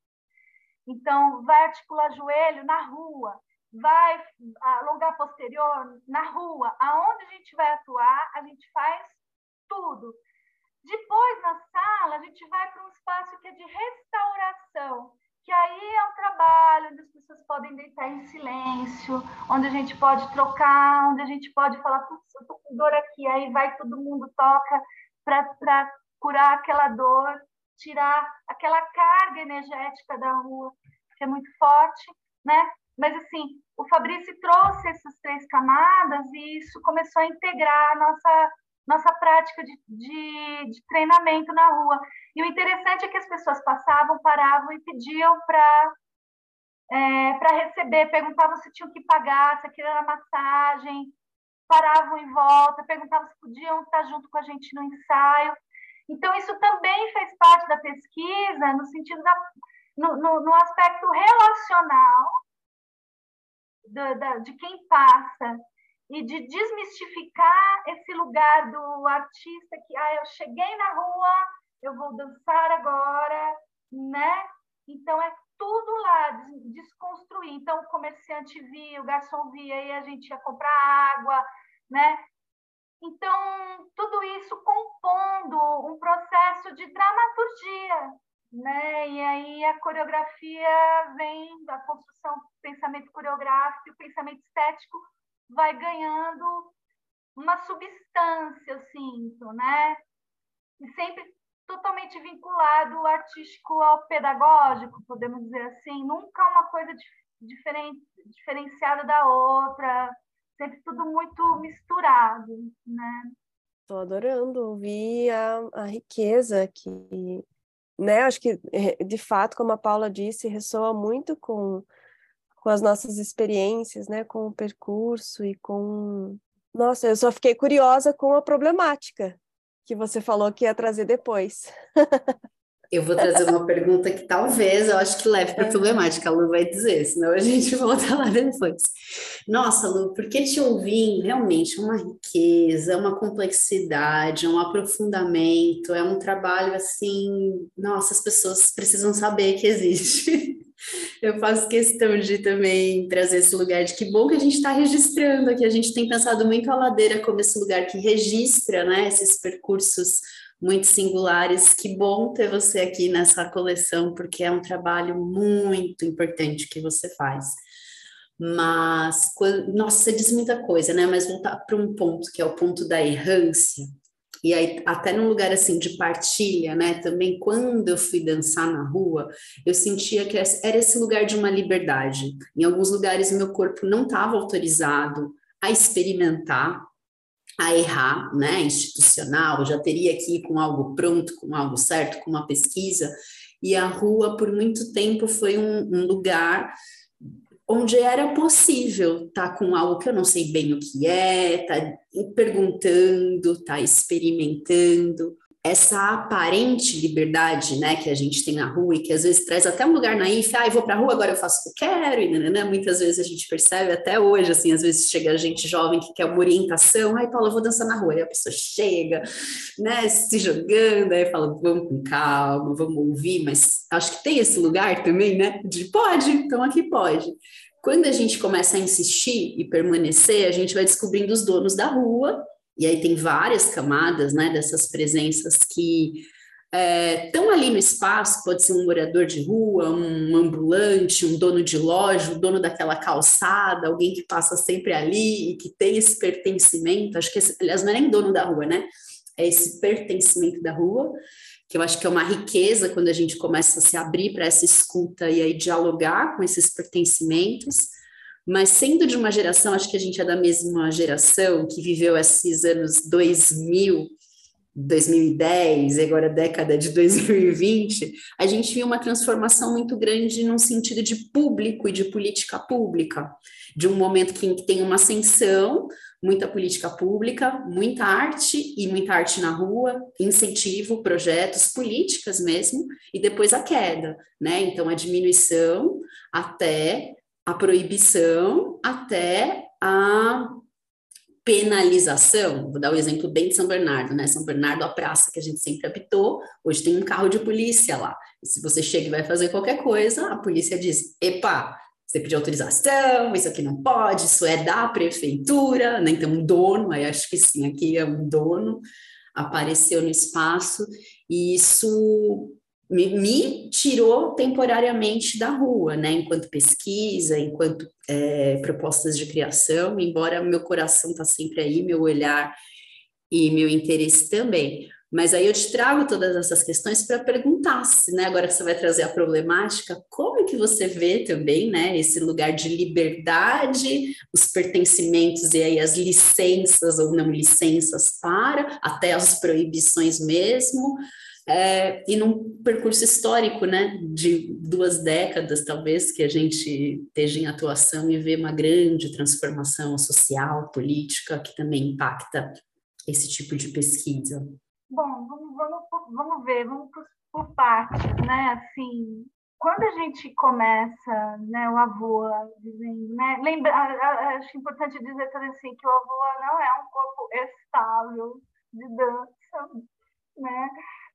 Então, vai articular joelho na rua, vai alongar posterior na rua. Aonde a gente vai atuar, a gente faz tudo. Depois, na sala, a gente vai para um espaço que é de restauração, que aí é um trabalho onde as pessoas podem deitar em silêncio, onde a gente pode trocar, onde a gente pode falar, putz, eu tô com dor aqui, aí vai todo mundo toca para curar aquela dor, tirar aquela carga energética da rua, que é muito forte, né? Mas assim, o Fabrício trouxe essas três camadas e isso começou a integrar a nossa nossa prática de, de, de, treinamento na rua. E o interessante é que as pessoas passavam, paravam e pediam para é, receber, perguntavam se tinham que pagar, se aquilo era massagem, paravam em volta, perguntavam se podiam estar junto com a gente no ensaio. Então, isso também fez parte da pesquisa, no sentido da, no, no, no aspecto relacional da, da, de quem passa e de desmistificar esse lugar do artista que ah, eu cheguei na rua, eu vou dançar agora, né? Então é tudo lá, desconstruir. Então o comerciante via, o garçom via e a gente ia comprar água, né? Então tudo isso compondo um processo de dramaturgia, né? E aí a coreografia vem da construção do pensamento coreográfico e o pensamento estético vai ganhando uma substância, eu sinto, né? E sempre totalmente vinculado o artístico ao pedagógico, podemos dizer assim, nunca uma coisa diferente, diferenciada da outra, sempre tudo muito misturado, né? Estou adorando ouvir a, a riqueza que, né? Acho que eh, de fato, como a Paula disse, ressoa muito com com as nossas experiências, né, com o percurso e com. Nossa, eu só fiquei curiosa com a problemática que você falou que ia trazer depois. Eu vou trazer uma pergunta que talvez eu acho que leve para a é. problemática, a Lu vai dizer, senão a gente volta lá depois. Nossa, Lu, porque te ouvir realmente é uma riqueza, uma complexidade, um aprofundamento, é um trabalho assim, nossa, as pessoas precisam saber que existe. Eu faço questão de também trazer esse lugar de que bom que a gente está registrando aqui. A gente tem pensado muito a ladeira como esse lugar que registra né, esses percursos muito singulares. Que bom ter você aqui nessa coleção, porque é um trabalho muito importante que você faz. Mas, nossa, você diz muita coisa, né? Mas voltar para um ponto que é o ponto da errância e aí, até num lugar assim de partilha, né? Também quando eu fui dançar na rua, eu sentia que era esse lugar de uma liberdade. Em alguns lugares, meu corpo não estava autorizado a experimentar, a errar, né? Institucional, já teria que ir com algo pronto, com algo certo, com uma pesquisa. E a rua, por muito tempo, foi um, um lugar onde era possível estar tá com algo que eu não sei bem o que é, tá perguntando, tá experimentando. Essa aparente liberdade, né, que a gente tem na rua e que às vezes traz até um lugar naif, ah, eu vou para a rua, agora eu faço o que eu quero, e né, muitas vezes a gente percebe até hoje, assim, às vezes chega gente jovem que quer uma orientação, ai, Paula, eu vou dançar na rua, e a pessoa chega, né, se jogando, aí fala, vamos com calma, vamos ouvir, mas acho que tem esse lugar também, né, de pode, então aqui pode. Quando a gente começa a insistir e permanecer, a gente vai descobrindo os donos da rua, e aí tem várias camadas né, dessas presenças que estão é, ali no espaço, pode ser um morador de rua, um ambulante, um dono de loja, um dono daquela calçada, alguém que passa sempre ali e que tem esse pertencimento, acho que, esse, aliás, não é nem dono da rua, né? É esse pertencimento da rua, que eu acho que é uma riqueza quando a gente começa a se abrir para essa escuta e aí dialogar com esses pertencimentos, mas sendo de uma geração, acho que a gente é da mesma geração que viveu esses anos 2000, 2010, agora década de 2020, a gente viu uma transformação muito grande num sentido de público e de política pública, de um momento que tem uma ascensão muita política pública, muita arte e muita arte na rua, incentivo, projetos, políticas mesmo, e depois a queda, né? Então, a diminuição até a proibição, até a penalização. Vou dar o um exemplo bem de São Bernardo, né? São Bernardo, a praça que a gente sempre habitou, hoje tem um carro de polícia lá. E se você chega e vai fazer qualquer coisa, a polícia diz: epa, você pediu autorização, isso aqui não pode, isso é da prefeitura, né? Então, um dono, aí acho que sim, aqui é um dono, apareceu no espaço, e isso me, me, tirou temporariamente da rua, né? Enquanto pesquisa, enquanto é, propostas de criação, embora meu coração está sempre aí, meu olhar e meu interesse também. Mas aí eu te trago todas essas questões para perguntar, se, né, agora que você vai trazer a problemática, como é que você vê também, né, esse lugar de liberdade, os pertencimentos e aí as licenças ou não licenças para, até as proibições mesmo, é, e num percurso histórico, né, de duas décadas, talvez, que a gente esteja em atuação e vê uma grande transformação social, política, que também impacta esse tipo de pesquisa. Bom, vamos, vamos, vamos ver, vamos por, partes, né, assim, quando a gente começa, né, o avô dizendo, né, lembra, acho importante dizer também assim que o avô não é um corpo estável de dança, né,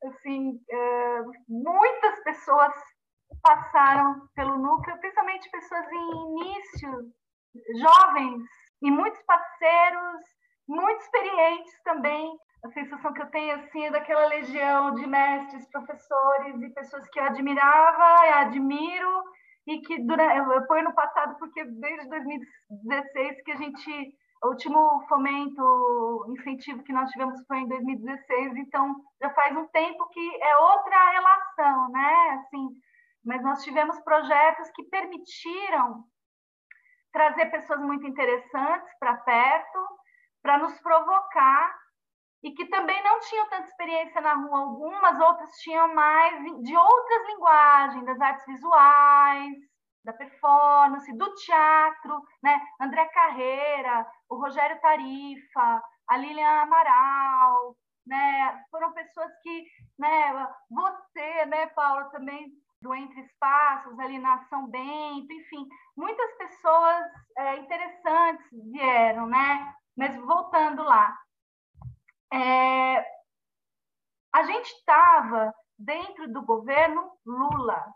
assim, é, muitas pessoas passaram pelo núcleo, principalmente pessoas em início, jovens, e muitos parceiros, muito experientes também. A sensação que eu tenho assim é daquela legião de mestres, professores e pessoas que eu admirava e admiro e que durante, eu ponho no passado porque desde 2016 que a gente o último fomento, incentivo que nós tivemos foi em 2016, então já faz um tempo que é outra relação, né? Assim, mas nós tivemos projetos que permitiram trazer pessoas muito interessantes para perto, para nos provocar e que também não tinham tanta experiência na rua, algumas outras tinham mais de outras linguagens, das artes visuais, da performance, do teatro, né? André Carreira, o Rogério Tarifa, a Lilian Amaral, né? Foram pessoas que, né? Você, né, Paula, também do Entre Espaços, ali na Ação Bento, enfim, muitas pessoas é, interessantes vieram, né? Mas voltando lá, é, a gente estava dentro do governo Lula.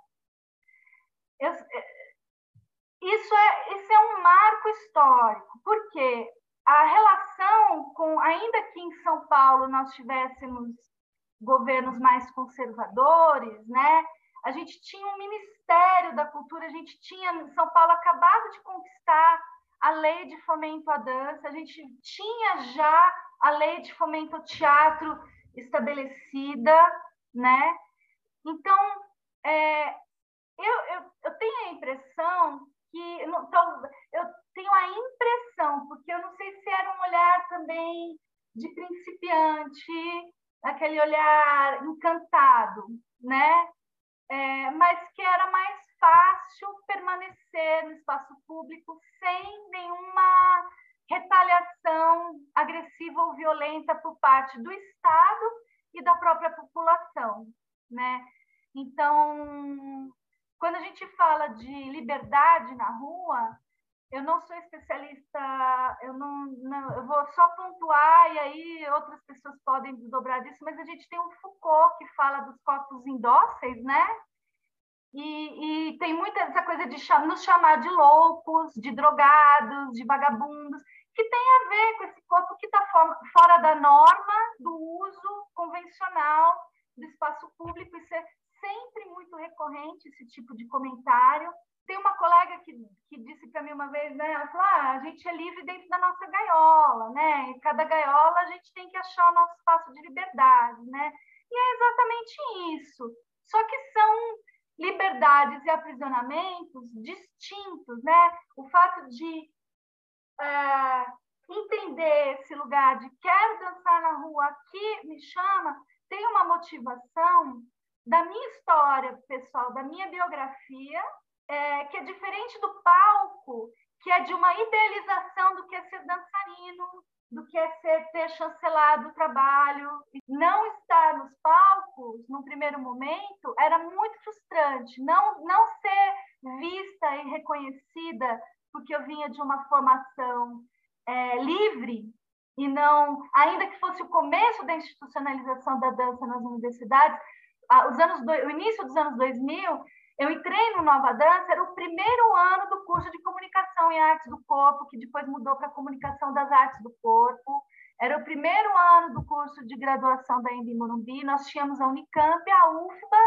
Eu, isso é, isso é um marco histórico, porque a relação com, ainda que em São Paulo nós tivéssemos governos mais conservadores, né? A gente tinha um Ministério da Cultura, a gente tinha São Paulo acabado de conquistar a lei de fomento à dança, a gente tinha já a lei de fomento ao teatro estabelecida, né? Então, é, eu, eu, eu tenho a impressão que então, eu tenho a impressão, porque eu não sei se era um olhar também de principiante, aquele olhar encantado, né? É, mas que era mais fácil permanecer no espaço público sem nenhuma retaliação agressiva ou violenta por parte do Estado e da própria população, né? Então, quando a gente fala de liberdade na rua, eu não sou especialista, eu não, não, eu vou só pontuar e aí outras pessoas podem dobrar disso, mas a gente tem um Foucault que fala dos corpos indóceis, né? E, e tem muita essa coisa de cham, nos chamar de loucos, de drogados, de vagabundos, que tem a ver com esse corpo que está fora da norma do uso convencional do espaço público e ser sempre muito recorrente esse tipo de comentário. Tem uma colega que, que disse para mim uma vez, né? Ela falou: ah, a gente é livre dentro da nossa gaiola, né? Em cada gaiola a gente tem que achar o nosso espaço de liberdade, né? E é exatamente isso. Só que são liberdades e aprisionamentos distintos, né? O fato de é, entender esse lugar de quero dançar na rua, aqui me chama, tem uma motivação da minha história pessoal, da minha biografia, é, que é diferente do palco, que é de uma idealização do que é ser dançarino, do que é ser, ter chancelado o trabalho. Não estar nos palcos, no primeiro momento, era muito frustrante. Não, não ser vista e reconhecida porque eu vinha de uma formação é, livre e não, ainda que fosse o começo da institucionalização da dança nas universidades, os anos do, o início dos anos 2000, eu entrei no Nova Dança, era o primeiro ano do curso de comunicação e artes do corpo, que depois mudou para comunicação das artes do corpo. Era o primeiro ano do curso de graduação da Embi Morumbi. Nós tínhamos a Unicamp, a UFBA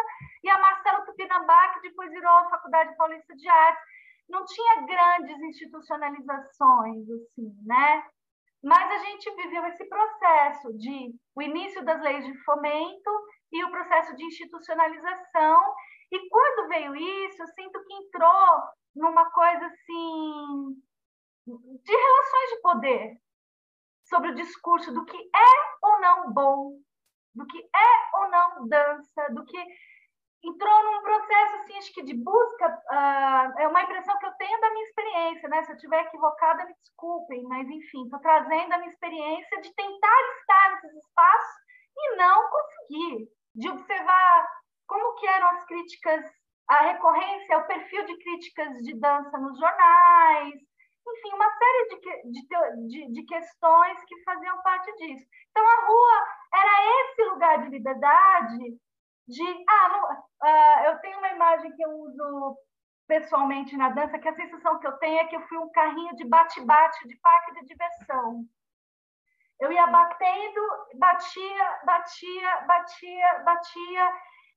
e a Marcelo Tupinambá, que depois virou a Faculdade Paulista de Artes. Não tinha grandes institucionalizações, assim, né? Mas a gente viveu esse processo de o início das leis de fomento e o processo de institucionalização. E quando veio isso, eu sinto que entrou numa coisa assim de relações de poder, sobre o discurso do que é ou não bom, do que é ou não dança, do que entrou num processo assim, acho que de busca, uh, é uma impressão que eu tenho da minha experiência, né? Se eu estiver equivocada, me desculpem, mas enfim, estou trazendo a minha experiência de tentar estar nesses espaços e não conseguir, de observar como que eram as críticas, a recorrência, o perfil de críticas de dança nos jornais, enfim, uma série de, de, de, de, questões que faziam parte disso. Então, a rua era esse lugar de liberdade, de. Ah, não, uh, eu tenho uma imagem que eu uso pessoalmente na dança, que a sensação que eu tenho é que eu fui um carrinho de bate-bate, de parque de diversão. Eu ia batendo, batia, batia, batia, batia,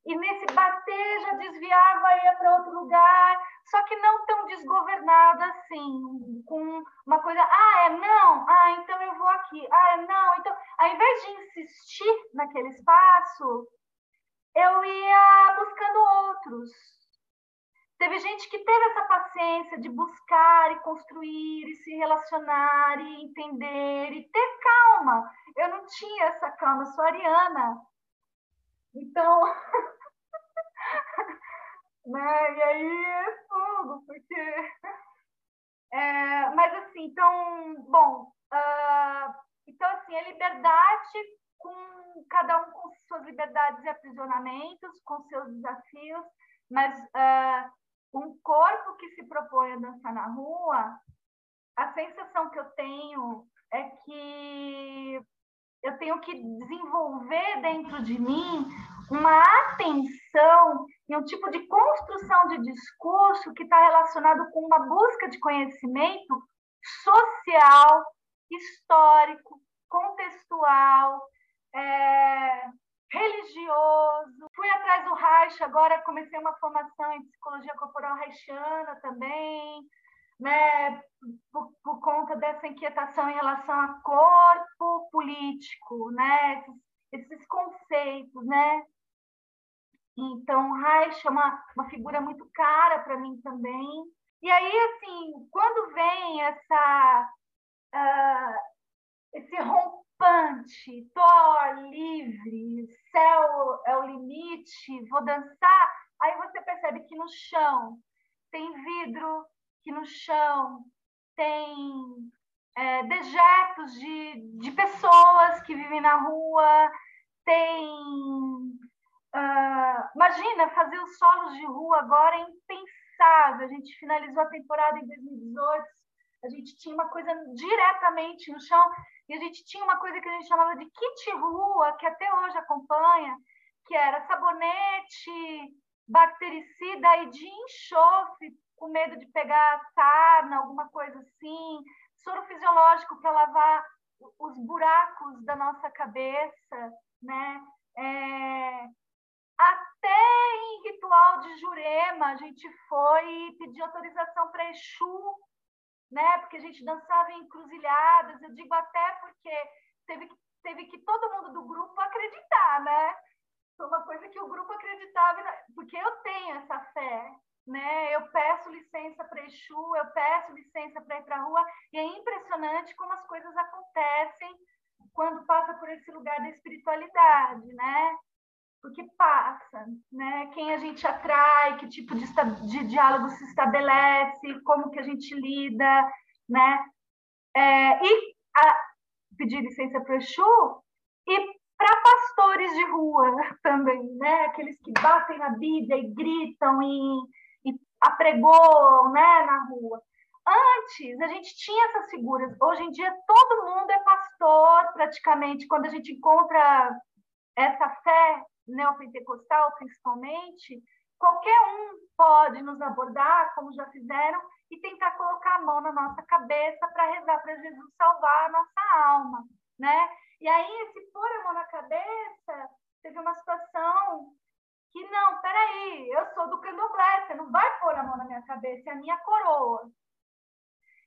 e nesse bater já desviava, ia para outro lugar, só que não tão desgovernada assim, com uma coisa, ah, é não, ah, então eu vou aqui, ah, é não, então, ao invés de insistir naquele espaço, eu ia buscando outros. Teve gente que teve essa paciência de buscar e construir e se relacionar e entender e ter calma. Eu não tinha essa calma, sou ariana. Então, né? E aí é tudo, porque. É, mas assim, então, bom, uh, então assim, a liberdade com cada um com suas liberdades e aprisionamentos, com seus desafios, mas uh, um corpo que se propõe a dançar na rua, a sensação que eu tenho é que eu tenho que desenvolver dentro de mim uma atenção e um tipo de construção de discurso que está relacionado com uma busca de conhecimento social, histórico, contextual, é, religioso. Fui atrás do Reich, agora comecei uma formação em psicologia corporal reichiana também, né, por, por, conta dessa inquietação em relação a corpo político, né, esses, esses conceitos, né. Então, Reich é uma, uma figura muito cara para mim também. E aí, assim, quando vem essa, uh, esse rompante, Thor livre, céu é o limite, vou dançar, aí você percebe que no chão tem vidro, que no chão tem é, dejetos de, de pessoas que vivem na rua, tem. Uh, imagina fazer os solos de rua agora é impensável. A gente finalizou a temporada em 2018, a gente tinha uma coisa diretamente no chão, e a gente tinha uma coisa que a gente chamava de kit rua, que até hoje acompanha, que era sabonete, bactericida e de enxofre com medo de pegar sarna, alguma coisa assim, soro fisiológico para lavar os buracos da nossa cabeça, né? É... Até em ritual de Jurema, a gente foi pedir autorização para Exu, né? Porque a gente dançava em encruzilhadas. Eu digo até porque teve que, teve que todo mundo do grupo acreditar, né? Foi uma coisa que o grupo acreditava, porque eu tenho essa fé, né? Eu peço licença para Exu, eu peço licença para ir para a rua, e é impressionante como as coisas acontecem quando passa por esse lugar da espiritualidade, né? Porque passa, né? Quem a gente atrai, que tipo de, de diálogo se estabelece, como que a gente lida, né? É, e a, pedir licença para Exu e para pastores de rua também, né? Aqueles que batem na Bíblia e gritam e pregou né, na rua. Antes, a gente tinha essas figuras. Hoje em dia, todo mundo é pastor, praticamente. Quando a gente encontra essa fé neopentecostal, principalmente, qualquer um pode nos abordar, como já fizeram, e tentar colocar a mão na nossa cabeça para rezar para Jesus salvar a nossa alma, né? E aí, esse pôr a mão na cabeça, teve uma situação que, não, peraí, eu sou do candomblé, você não vai pôr a mão na minha cabeça, é a minha coroa.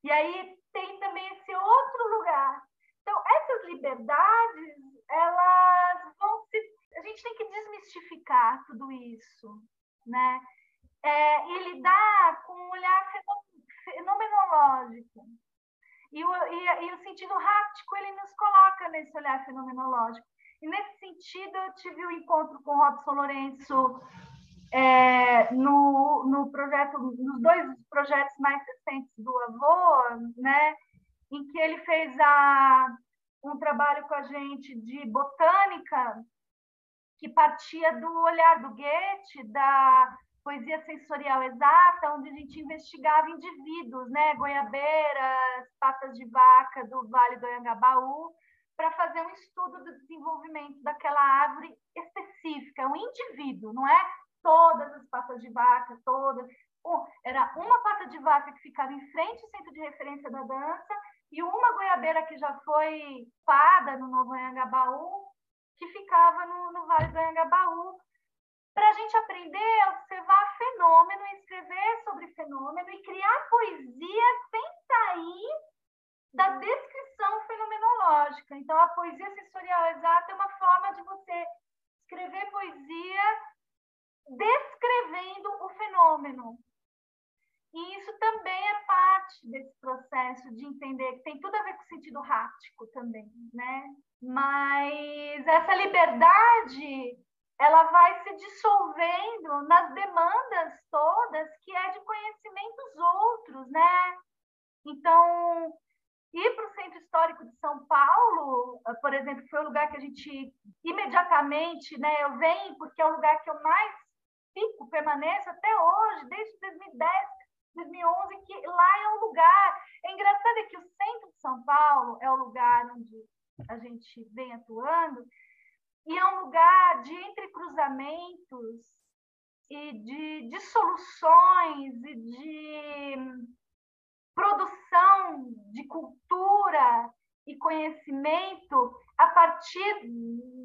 E aí tem também esse outro lugar. Então, essas liberdades, elas vão se... A gente tem que desmistificar tudo isso, né? É, e lidar com um olhar fenomenológico. E o, e, e o sentido háptico, ele nos coloca nesse olhar fenomenológico. E nesse sentido, eu tive um encontro com o Robson Lourenço é, no, no projeto, nos dois projetos mais recentes do Avô, né, em que ele fez a, um trabalho com a gente de botânica, que partia do olhar do Goethe, da poesia sensorial exata, onde a gente investigava indivíduos, né, goiabeiras, patas de vaca do Vale do Anhangabaú, para fazer um estudo do desenvolvimento daquela árvore específica, um indivíduo, não é todas as patas de vaca, todas. Era uma pata de vaca que ficava em frente ao centro de referência da dança e uma goiabeira que já foi pada no Novo Anhangabaú, que ficava no, no Vale do Anhangabaú, para a gente aprender a observar fenômeno, escrever sobre fenômeno e criar poesia sem sair da descrição fenomenológica. Então, a poesia sensorial exata é uma forma de você escrever poesia descrevendo o fenômeno. E isso também é parte desse processo de entender que tem tudo a ver com o sentido ráptico também, né? Mas essa liberdade, ela vai se dissolvendo nas demandas todas que é de conhecimentos outros, né? Então, ir para o Centro Histórico de São Paulo, por exemplo, foi o lugar que a gente imediatamente, né? Eu venho porque é o lugar que eu mais fico, permaneço até hoje, desde 2010, 2011, que lá é um lugar. É engraçado é que o centro de São Paulo é o lugar onde a gente vem atuando, e é um lugar de entrecruzamentos e de, de soluções e de produção de cultura e conhecimento a partir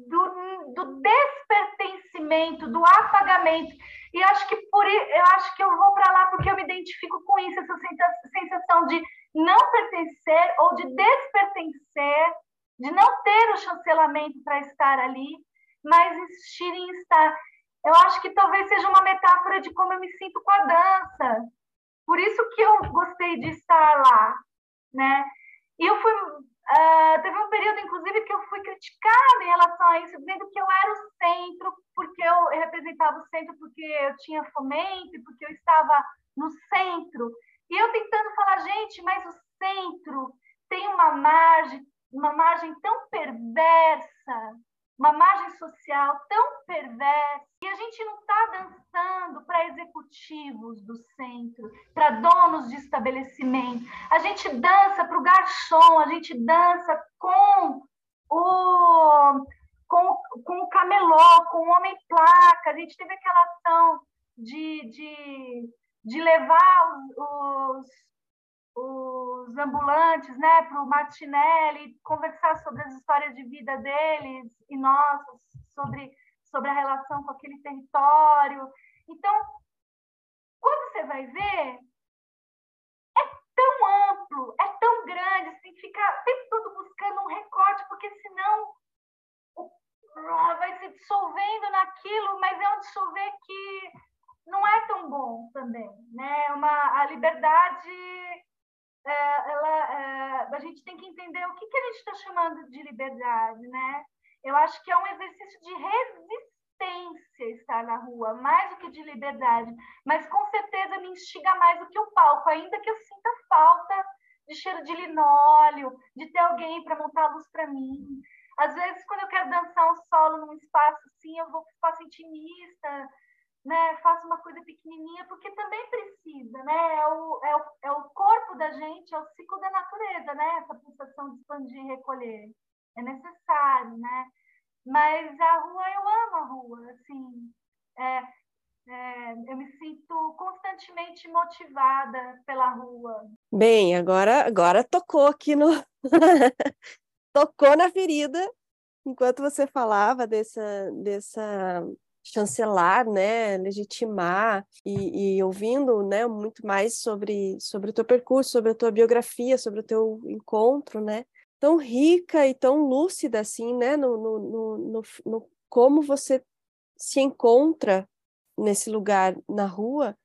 do, do despertencimento, do apagamento. E acho que por eu acho que eu vou para lá porque eu me identifico com isso, essa sensação de não pertencer ou de despertencer, de não ter o chancelamento para estar ali, mas insistir em estar. Eu acho que talvez seja uma metáfora de como eu me sinto com a dança. Por isso que eu gostei de estar lá, né? E eu fui Uh, teve um período, inclusive, que eu fui criticada em relação a isso, dizendo que eu era o centro, porque eu representava o centro, porque eu tinha fomento, porque eu estava no centro. E eu tentando falar, gente, mas o centro tem uma margem, uma margem tão perversa uma margem social tão perversa e a gente não está dançando para executivos do centro, para donos de estabelecimento. A gente dança para o garçom, a gente dança com o com, com o camelô, com o homem placa. A gente teve aquela ação de, de, de levar os, os os ambulantes, né, para o Martinelli, conversar sobre as histórias de vida deles e nossas, sobre, sobre a relação com aquele território. Então, quando você vai ver, é tão amplo, é tão grande, você tem que ficar o tempo todo buscando um recorte, porque senão vai se dissolvendo naquilo, mas é um dissolver que não é tão bom também, né? Uma, a liberdade é, ela, é, a gente tem que entender o que, que a gente está chamando de liberdade, né? Eu acho que é um exercício de resistência estar na rua, mais do que de liberdade, mas com certeza me instiga mais do que o palco, ainda que eu sinta falta de cheiro de linóleo, de ter alguém para montar a luz para mim. Às vezes, quando eu quero dançar um solo num espaço assim, eu vou o espaço intimista, né? Faço uma coisa pequenininha, porque também precisa né? É o, é, o, é o corpo da gente, é o ciclo da natureza, né? Essa pulsação de expandir e recolher. É necessário, né? Mas a rua, eu amo a rua, assim. É, é, eu me sinto constantemente motivada pela rua. Bem, agora, agora tocou aqui no. tocou na ferida enquanto você falava dessa, dessa chancelar, né, legitimar e, e, ouvindo, né, muito mais sobre sobre o teu percurso, sobre a tua biografia, sobre o teu encontro, né, tão rica e tão lúcida assim, né, no, no, no, no, como você se encontra nesse lugar na rua.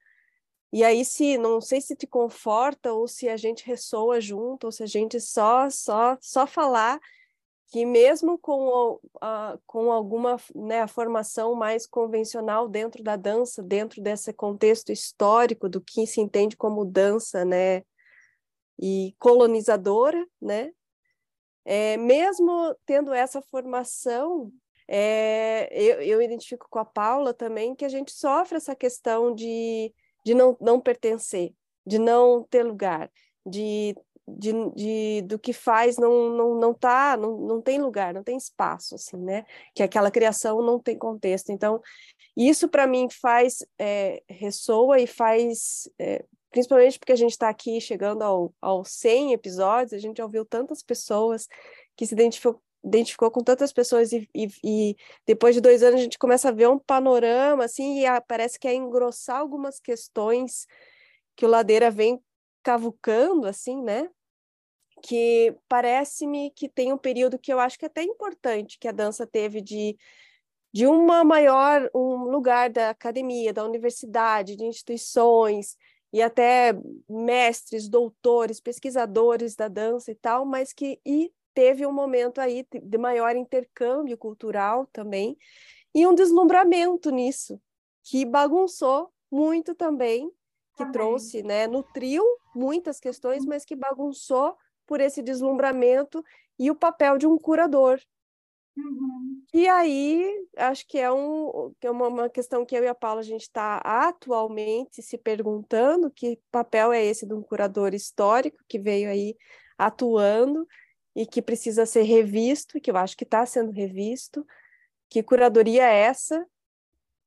E aí se não sei se te conforta ou se a gente ressoa junto ou se a gente só só só falar que mesmo com, a, com alguma né, formação mais convencional dentro da dança, dentro desse contexto histórico do que se entende como dança, né, e colonizadora, né, é, mesmo tendo essa formação, é, eu, eu identifico com a Paula também que a gente sofre essa questão de, de não, não pertencer, de não ter lugar, de de, de, do que faz não não não tá não, não tem lugar não tem espaço assim né? Que aquela criação não tem contexto. Então isso para mim faz é, ressoa e faz é, principalmente porque a gente está aqui chegando ao, ao 100 episódios a gente ouviu tantas pessoas que se identificou identificou com tantas pessoas e, e, e, depois de dois anos a gente começa a ver um panorama assim e a, parece que é engrossar algumas questões que o Ladeira vem cavucando assim né? Que parece-me que tem um período que eu acho que é até importante que a dança teve de, de uma maior um lugar da academia, da universidade, de instituições e até mestres, doutores, pesquisadores da dança e tal, mas que e teve um momento aí de maior intercâmbio cultural também e um deslumbramento nisso que bagunçou muito também, que também. trouxe, né, nutriu muitas questões, mas que bagunçou por esse deslumbramento e o papel de um curador. Uhum. E aí, acho que é, um, que é uma, uma questão que eu e a Paula a gente está atualmente se perguntando, que papel é esse de um curador histórico que veio aí atuando e que precisa ser revisto, que eu acho que está sendo revisto, que curadoria é essa,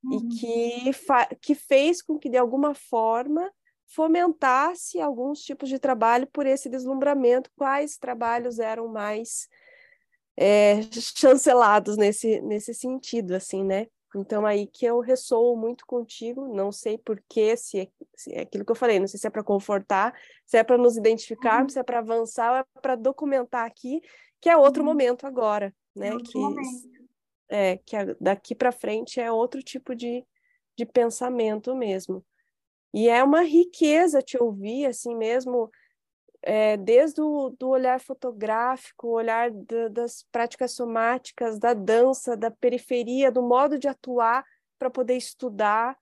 uhum. e que, que fez com que, de alguma forma, fomentasse alguns tipos de trabalho por esse deslumbramento, quais trabalhos eram mais é, chancelados nesse, nesse sentido, assim, né? Então, aí que eu ressoo muito contigo, não sei porquê, se, é, se é aquilo que eu falei, não sei se é para confortar, se é para nos identificarmos, uhum. se é para avançar, ou é para documentar aqui, que é outro uhum. momento agora, né? É que, é, que daqui para frente é outro tipo de, de pensamento mesmo. E é uma riqueza te ouvir, assim mesmo, é, desde o do olhar fotográfico, o olhar da, das práticas somáticas, da dança, da periferia, do modo de atuar para poder estudar.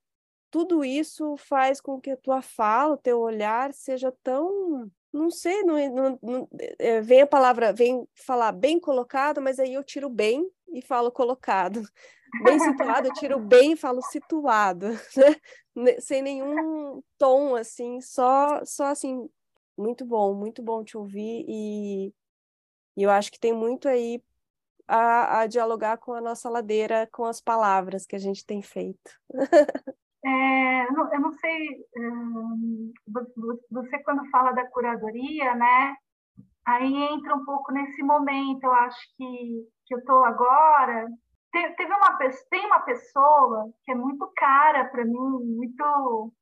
Tudo isso faz com que a tua fala, o teu olhar seja tão não sei, não, não, não é, vem a palavra, vem falar bem colocado, mas aí eu tiro bem e falo colocado. Bem situado, eu tiro bem e falo situado, né? Sem nenhum tom, assim, só, só assim, muito bom, muito bom te ouvir e, e eu acho que tem muito aí a, a, dialogar com a nossa ladeira, com as palavras que a gente tem feito. É, eu, não, sei, hum, você quando fala da curadoria, né, aí entra um pouco nesse momento, eu acho que, que eu estou agora, teve uma, tem uma pessoa que é muito cara para mim, muito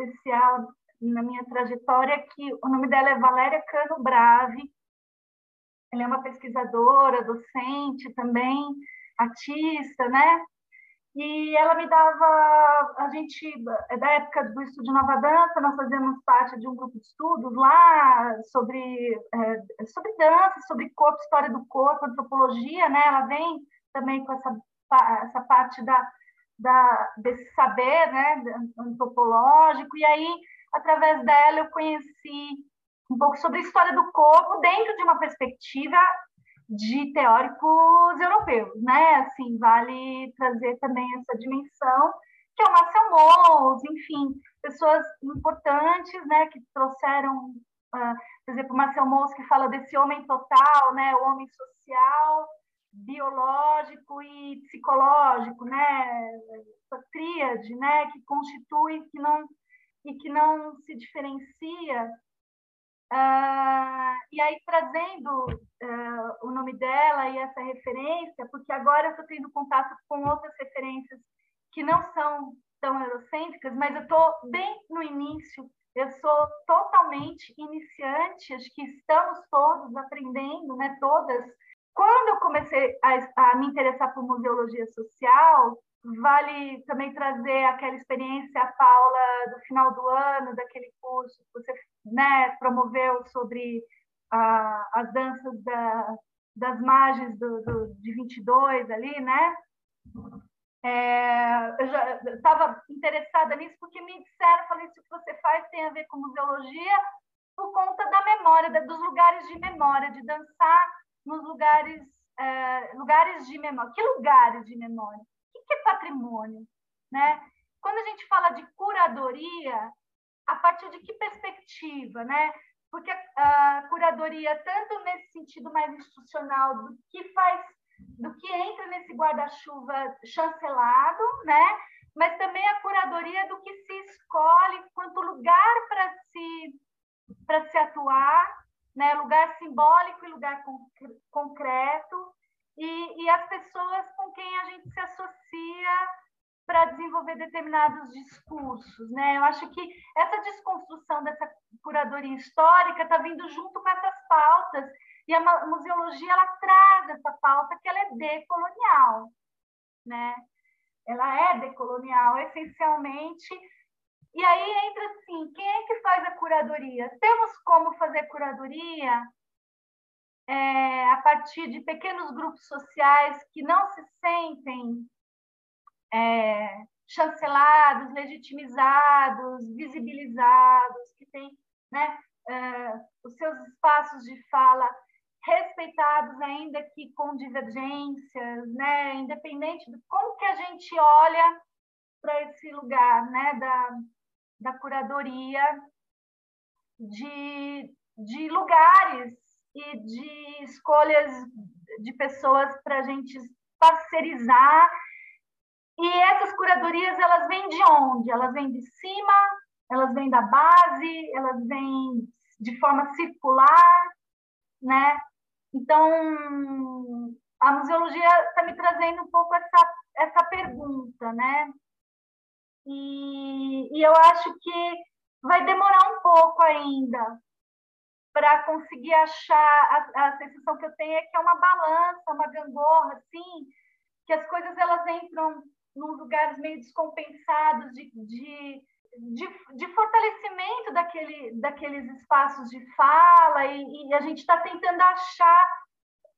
especial na minha trajetória, que o nome dela é Valéria Cano Brave, ela é uma pesquisadora, docente também, artista, né? E ela me dava, a gente, é da época do Estúdio Nova Dança, nós fazemos parte de um grupo de estudos lá sobre, é, sobre dança, sobre corpo, história do corpo, antropologia, né? Ela vem também com essa, essa parte da, da, desse saber, né? Antropológico. E aí, através dela, eu conheci um pouco sobre a história do corpo dentro de uma perspectiva de teóricos europeus, né? Assim, vale trazer também essa dimensão, que é o Marcel Mons, enfim, pessoas importantes, né, que trouxeram, uh, por exemplo, Marcel Mauss, que fala desse homem total, né, o homem social, biológico e psicológico, né, essa tríade, né, que constitui, que não e que não se diferencia. Uh, e aí trazendo uh, o nome dela e essa referência, porque agora eu estou tendo contato com outras referências que não são tão eurocêntricas, mas eu estou bem no início, eu sou totalmente iniciante, acho que estamos todos aprendendo, né, todas. Quando eu comecei a, a me interessar por museologia social, vale também trazer aquela experiência, Paula, do final do ano, daquele curso que você né, promoveu sobre ah, as danças da, das margens do, do, de 22 ali, né? É, eu já estava interessada nisso porque me disseram, falei, isso que você faz tem a ver com museologia por conta da memória, da, dos lugares de memória, de dançar nos lugares, é, lugares de memória. Que lugares de memória? O que é patrimônio? Né? Quando a gente fala de curadoria, a partir de que perspectiva, né? Porque a, a curadoria, tanto nesse sentido mais institucional, do que faz do que entra nesse guarda-chuva chancelado, né? mas também a curadoria do que se escolhe quanto lugar para se, para se atuar, né? lugar simbólico e lugar concreto, e, e as pessoas com quem a gente se associa para desenvolver determinados discursos, né? Eu acho que essa desconstrução dessa curadoria histórica está vindo junto com essas pautas e a museologia ela traz essa pauta que ela é decolonial, né? Ela é decolonial, essencialmente. E aí entra assim, quem é que faz a curadoria? Temos como fazer curadoria é, a partir de pequenos grupos sociais que não se sentem é, chancelados, legitimizados, visibilizados, que têm né, é, os seus espaços de fala respeitados, ainda que com divergências, né? independente de como que a gente olha para esse lugar né? da, da curadoria, de, de lugares e de escolhas de pessoas para a gente parcerizar. E essas curadorias, elas vêm de onde? Elas vêm de cima, elas vêm da base, elas vêm de forma circular, né? Então, a museologia está me trazendo um pouco essa, essa pergunta, né? E, e eu acho que vai demorar um pouco ainda para conseguir achar a, a, sensação que eu tenho é que é uma balança, uma gangorra, assim, que as coisas elas entram nos lugares meio descompensados de, de de, de, fortalecimento daquele, daqueles espaços de fala e, e a gente está tentando achar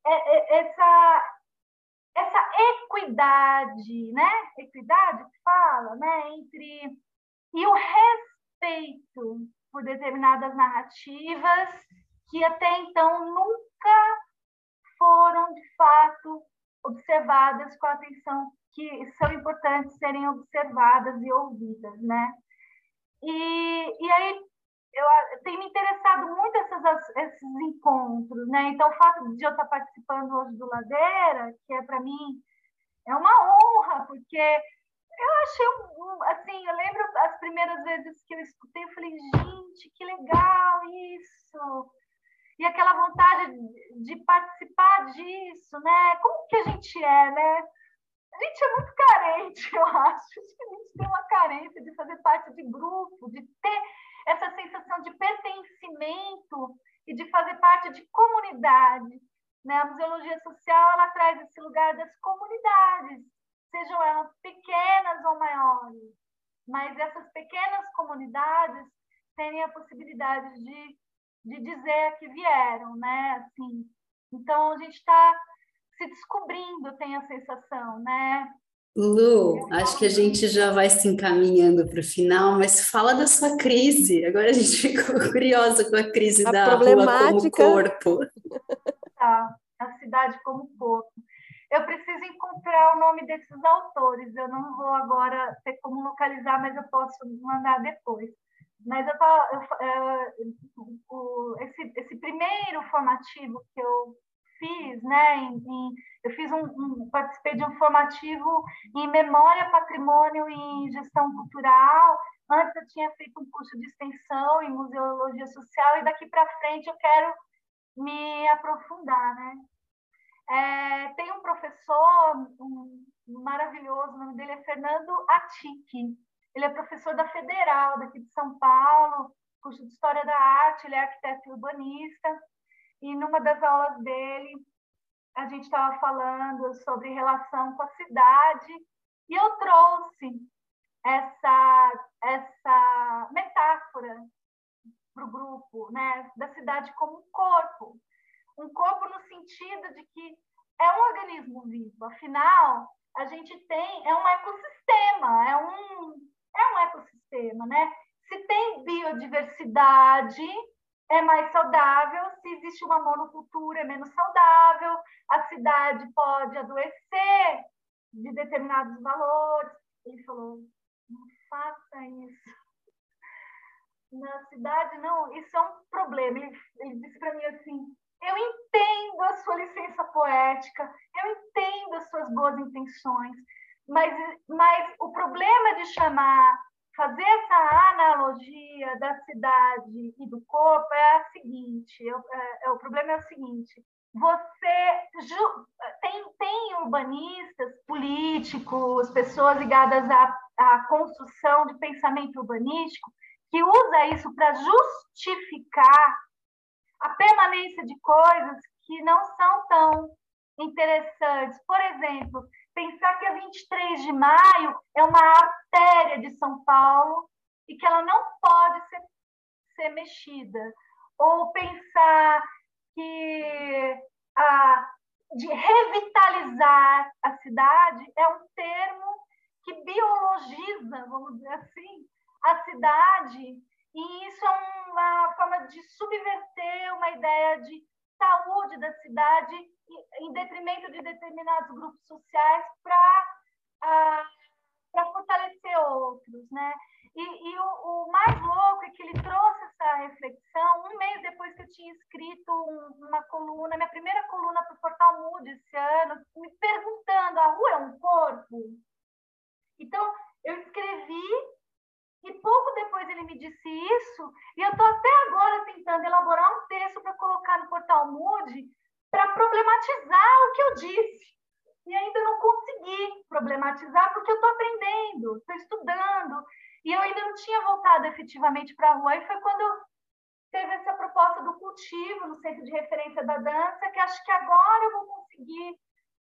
é, é, essa, essa equidade, né? Equidade que fala, né? Entre e o respeito por determinadas narrativas que até então nunca foram de fato observadas com a atenção que são importantes serem observadas e ouvidas, né? E, e aí eu tenho me interessado muito essas, esses encontros, né? Então, o fato de eu estar participando hoje do Ladeira, que é para mim é uma honra, porque eu achei um, assim, eu lembro as primeiras vezes que eu escutei, eu falei, gente, que legal isso! E aquela vontade de participar disso, né? Como que a gente é, né? A gente é muito carente, eu acho. Acho que a gente tem uma carência de fazer parte de grupo, de ter essa sensação de pertencimento e de fazer parte de comunidade. Né? A museologia social ela traz esse lugar das comunidades, sejam elas pequenas ou maiores, mas essas pequenas comunidades têm a possibilidade de, de dizer que vieram, né? Assim, então a gente está se descobrindo, tem a sensação, né? Lu, acho que a gente já vai se encaminhando para o final, mas fala da sua crise. Agora a gente ficou curiosa com a crise a da rua como corpo. Tá, a cidade como corpo. eu preciso encontrar o nome desses autores. Eu não vou agora ter como localizar, mas eu posso mandar depois. Mas eu, eu, eu, o, esse, esse primeiro formativo que eu fiz, né, em, em, eu fiz um, um, participei de um formativo em memória, patrimônio e gestão cultural. Antes eu tinha feito um curso de extensão em museologia social e daqui para frente eu quero me aprofundar, né? É, tem um professor um, maravilhoso, o nome dele é Fernando Atique. Ele é professor da Federal, daqui de São Paulo, curso de História da Arte, ele é arquiteto urbanista. E numa das aulas dele, a gente estava falando sobre relação com a cidade, e eu trouxe essa, essa metáfora para o grupo, né, da cidade como um corpo. Um corpo no sentido de que é um organismo vivo, afinal, a gente tem, é um ecossistema, é um, é um ecossistema, né? Se tem biodiversidade, é mais saudável, se existe uma monocultura, é menos saudável, a cidade pode adoecer de determinados valores. Ele falou: não faça isso. Na cidade, não, isso é um problema. Ele, ele disse para mim assim: eu entendo a sua licença poética, eu entendo as suas boas intenções, mas, mas o problema de chamar fazer essa analogia da cidade e do corpo é a seguinte: é, é, o problema é o seguinte. Você tem, tem urbanistas, políticos, pessoas ligadas à, à construção de pensamento urbanístico que usa isso para justificar a permanência de coisas que não são tão interessantes. Por exemplo, pensar que a 23 de maio é uma artéria de São Paulo e que ela não pode ser, ser mexida. Ou pensar que a, de revitalizar a cidade é um termo que biologiza, vamos dizer assim, a cidade, e isso é uma forma de subverter uma ideia de saúde da cidade em detrimento de determinados grupos sociais para para fortalecer outros, né? E, e o, o, mais louco é que ele trouxe essa reflexão um mês depois que eu tinha escrito um, uma coluna, minha primeira coluna para o Portal Mood esse ano, me perguntando: a rua é um corpo? Então, eu escrevi e pouco depois ele me disse isso, e eu estou até agora tentando elaborar um texto para colocar no Portal Mood para problematizar o que eu disse. E ainda não consegui problematizar porque eu estou aprendendo, estou estudando, e eu ainda não tinha voltado efetivamente para a rua. E foi quando teve essa proposta do cultivo no Centro de Referência da Dança, que acho que agora eu vou conseguir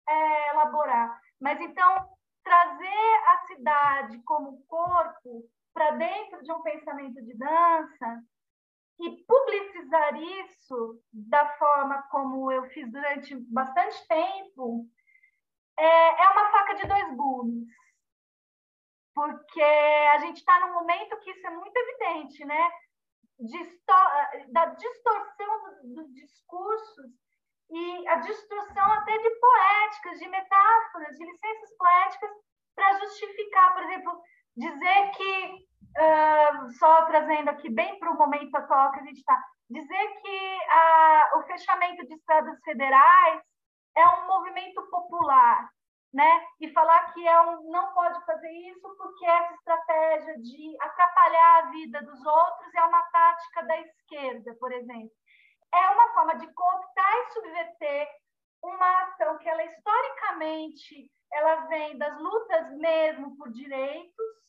é, elaborar. Mas então, trazer a cidade como corpo para dentro de um pensamento de dança e publicizar isso da forma como eu fiz durante bastante tempo é, é uma faca de dois gumes. Porque a gente está num momento que isso é muito evidente, né? da distorção dos, dos discursos e a distorção até de poéticas, de metáforas, de licenças poéticas para justificar, por exemplo, dizer que uh, só trazendo aqui bem para o momento atual que a gente está, dizer que a, o fechamento de estradas federais é um movimento popular, né? E falar que é um, não pode fazer isso porque essa estratégia de atrapalhar a vida dos outros é uma tática da esquerda, por exemplo. É uma forma de cooptar e subverter uma ação que ela historicamente ela vem das lutas mesmo por direitos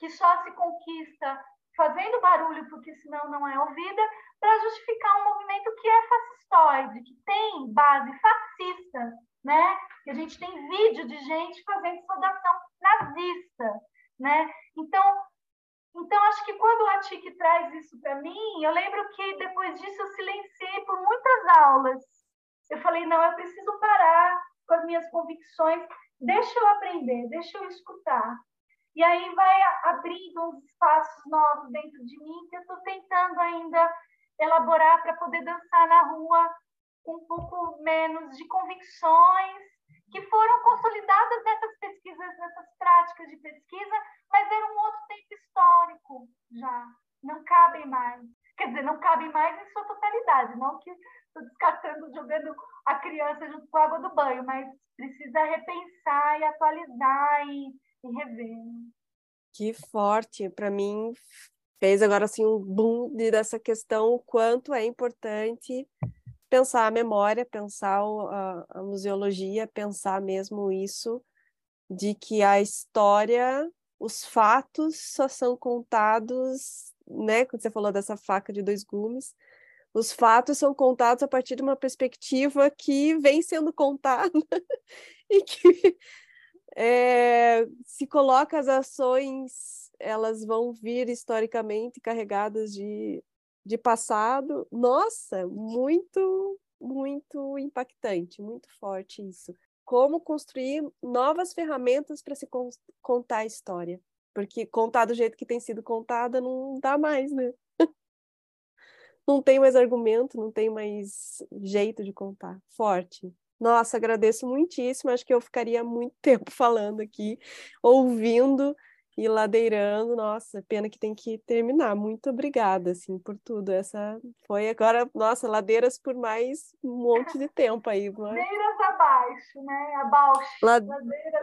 que só se conquista fazendo barulho, porque senão não é ouvida, para justificar um movimento que é fascistoide, que tem base fascista, né? Que a gente tem vídeo de gente fazendo saudação nazista, né? Então, então acho que quando o Atik traz isso para mim, eu lembro que depois disso eu silenciei por muitas aulas. Eu falei, não, eu preciso parar com as minhas convicções, deixa eu aprender, deixa eu escutar. E aí vai abrindo uns espaços novos dentro de mim que eu estou tentando ainda elaborar para poder dançar na rua com um pouco menos de convicções que foram consolidadas nessas pesquisas, nessas práticas de pesquisa, mas era um outro tempo histórico já, não cabem mais. Quer dizer, não cabem mais em sua totalidade, não que estou descartando, jogando a criança junto com a água do banho, mas precisa repensar e atualizar e, e rever. Que forte, para mim fez agora assim um boom dessa questão o quanto é importante pensar a memória, pensar a, a museologia, pensar mesmo isso de que a história, os fatos só são contados, né? Quando você falou dessa faca de dois gumes, os fatos são contados a partir de uma perspectiva que vem sendo contada e que é, se coloca as ações, elas vão vir historicamente carregadas de, de passado. Nossa, muito, muito impactante, muito forte isso. Como construir novas ferramentas para se contar a história. Porque contar do jeito que tem sido contada não dá mais, né? não tem mais argumento, não tem mais jeito de contar. Forte. Nossa, agradeço muitíssimo. Acho que eu ficaria muito tempo falando aqui, ouvindo e ladeirando. Nossa, pena que tem que terminar. Muito obrigada, assim, por tudo. Essa foi agora, nossa, ladeiras por mais um monte de tempo aí. Mas... Ladeiras abaixo, né? Abaixo. Lad...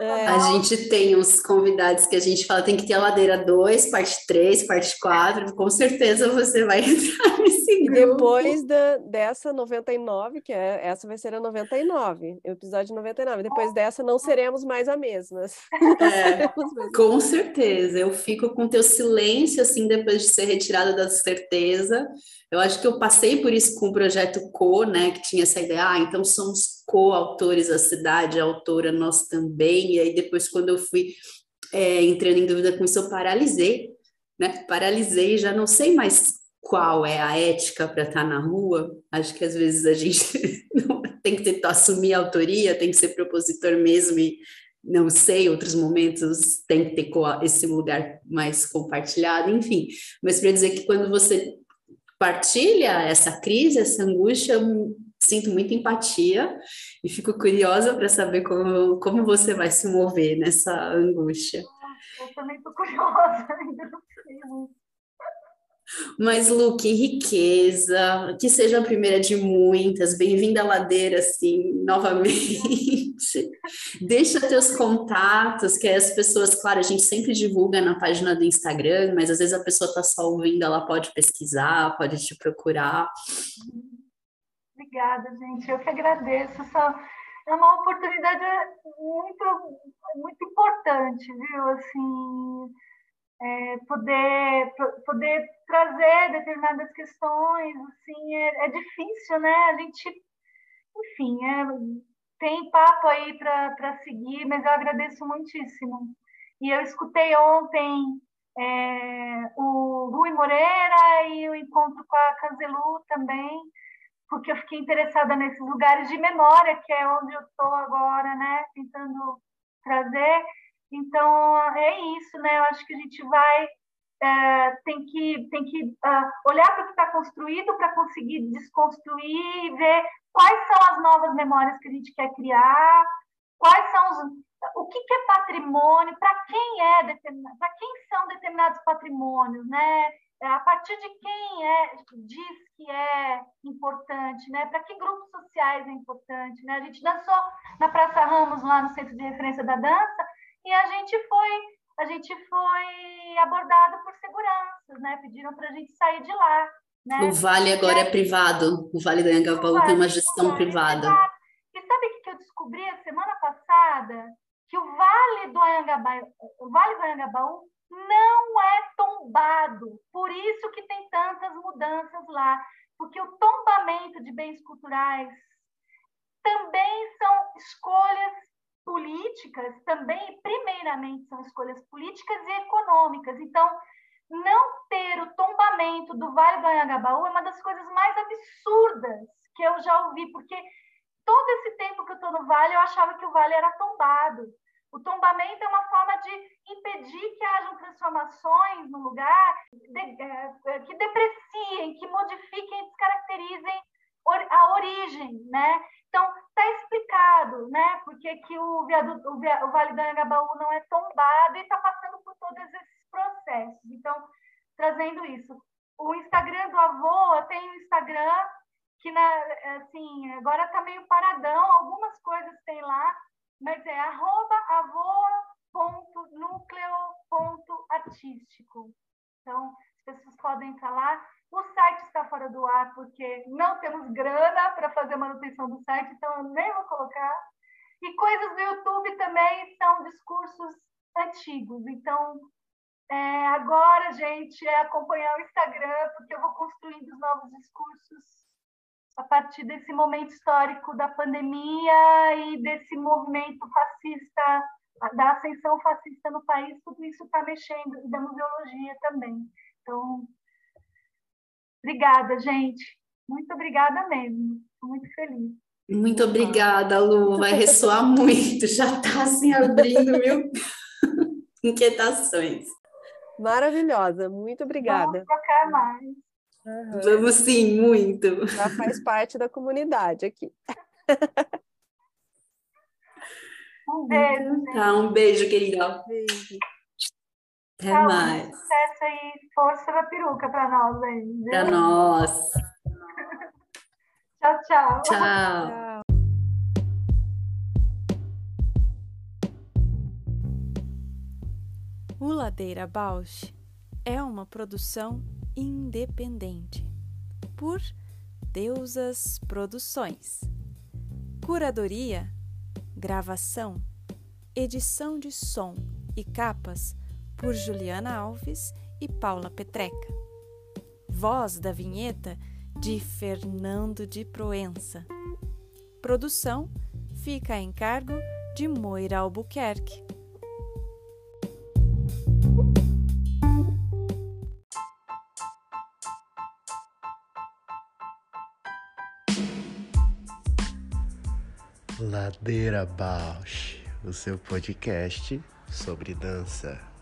É... A gente tem uns convidados que a gente fala, tem que ter a ladeira 2, parte 3, parte 4. Com certeza você vai entrar nesse grupo. Depois da, dessa 99, que é, essa vai ser a 99, o episódio 99. Depois dessa, não seremos mais a mesmas. É, com certeza certeza. Eu fico com teu silêncio, assim, depois de ser retirada da certeza. Eu acho que eu passei por isso com o projeto Co, né, que tinha essa ideia, ah, então somos co-autores da cidade, a autora nós também. E aí depois, quando eu fui é, entrando em dúvida com isso, eu paralisei, né? Paralisei, já não sei mais qual é a ética para estar na rua. Acho que às vezes a gente tem que tentar assumir a autoria, tem que ser propositor mesmo e não sei, outros momentos tem que ter esse lugar mais compartilhado, enfim. Mas para dizer que quando você partilha essa crise, essa angústia, sinto muita empatia e fico curiosa para saber como, como você vai se mover nessa angústia. Eu também estou curiosa, ainda não sei muito. Mas, Lu, que riqueza, que seja a primeira de muitas. Bem-vinda à ladeira, assim, novamente. Deixa teus contatos, que as pessoas, claro, a gente sempre divulga na página do Instagram, mas às vezes a pessoa está só ouvindo, ela pode pesquisar, pode te procurar. Obrigada, gente. Eu que agradeço. Só é uma oportunidade muito, muito importante, viu? Assim, é, poder, poder trazer determinadas questões, assim, é, é, difícil, né? A gente, enfim, é, tem papo aí para seguir, mas eu agradeço muitíssimo. E eu escutei ontem é, o Rui Moreira e o encontro com a Canzelu também, porque eu fiquei interessada nesses lugares de memória, que é onde eu estou agora, né? Tentando trazer. Então, é isso, né? Eu acho que a gente vai, é, tem que, tem que uh, olhar para o que está construído para conseguir desconstruir e ver quais são as novas memórias que a gente quer criar, quais são os, o que, que é patrimônio, para quem é para quem são determinados patrimônios, né? É, a partir de quem é diz que é importante, né? Para que grupos sociais é importante, né? A gente dançou na Praça Ramos lá no Centro de Referência da Dança e a gente foi a gente foi abordado por seguranças, né? Pediram para a gente sair de lá. Né? O Vale agora é privado. O Vale do Anhangabaú tem uma gestão privada. E sabe o que eu descobri a semana passada? Que o Vale do Anhangabaú, o vale do Anhangabaú não é tombado. Por isso que tem tantas mudanças lá. Porque o tombamento de bens culturais também são escolhas políticas também, primeiramente, são escolhas políticas e econômicas. Então, não ter o tombamento do Vale do Anhangabaú é uma das coisas mais absurdas que eu já ouvi, porque todo esse tempo que eu estou no Vale, eu achava que o Vale era tombado. O tombamento é uma forma de impedir que hajam transformações no lugar é, que depreciem, que modifiquem, descaracterizem a origem, né? Então, está explicado, né? Porque que, o, viaduto, o, via, o Vale do Anhangabaú não é tombado e está passando por todos esses processos. Então, trazendo isso. O Instagram do Avô tem um Instagram que, na, assim, agora está meio paradão, algumas coisas tem lá, mas é arroba avô.núcleo.artístico. Então, as pessoas podem entrar lá. O site está fora do ar porque não temos grana para fazer manutenção do site, então eu nem vou colocar. E coisas do YouTube também são discursos antigos. Então, é, agora, gente, é acompanhar o Instagram, porque eu vou construindo os novos discursos a partir desse momento histórico da pandemia e desse movimento fascista, da ascensão fascista no país, tudo isso está mexendo, e da museologia também. Então, obrigada, gente. Muito obrigada mesmo. Estou muito feliz. Muito obrigada, Lu. Vai ressoar muito. Já está assim abrindo mil inquietações. Maravilhosa. Muito obrigada. Vamos trocar mais. Uhum. Vamos sim, muito. Já faz parte da comunidade aqui. Um beijo. Tá, um beijo, querida. Beijo. Até Tchau, mais. Sucesso e força da peruca para nós aí. Para nós. tchau, tchau. Tchau. O Ladeira Bausch é uma produção independente por Deusas Produções. Curadoria, gravação, edição de som e capas por Juliana Alves e Paula Petreca. Voz da vinheta de Fernando de Proença. Produção fica a encargo de Moira Albuquerque. Ladeira Bausch, o seu podcast sobre dança.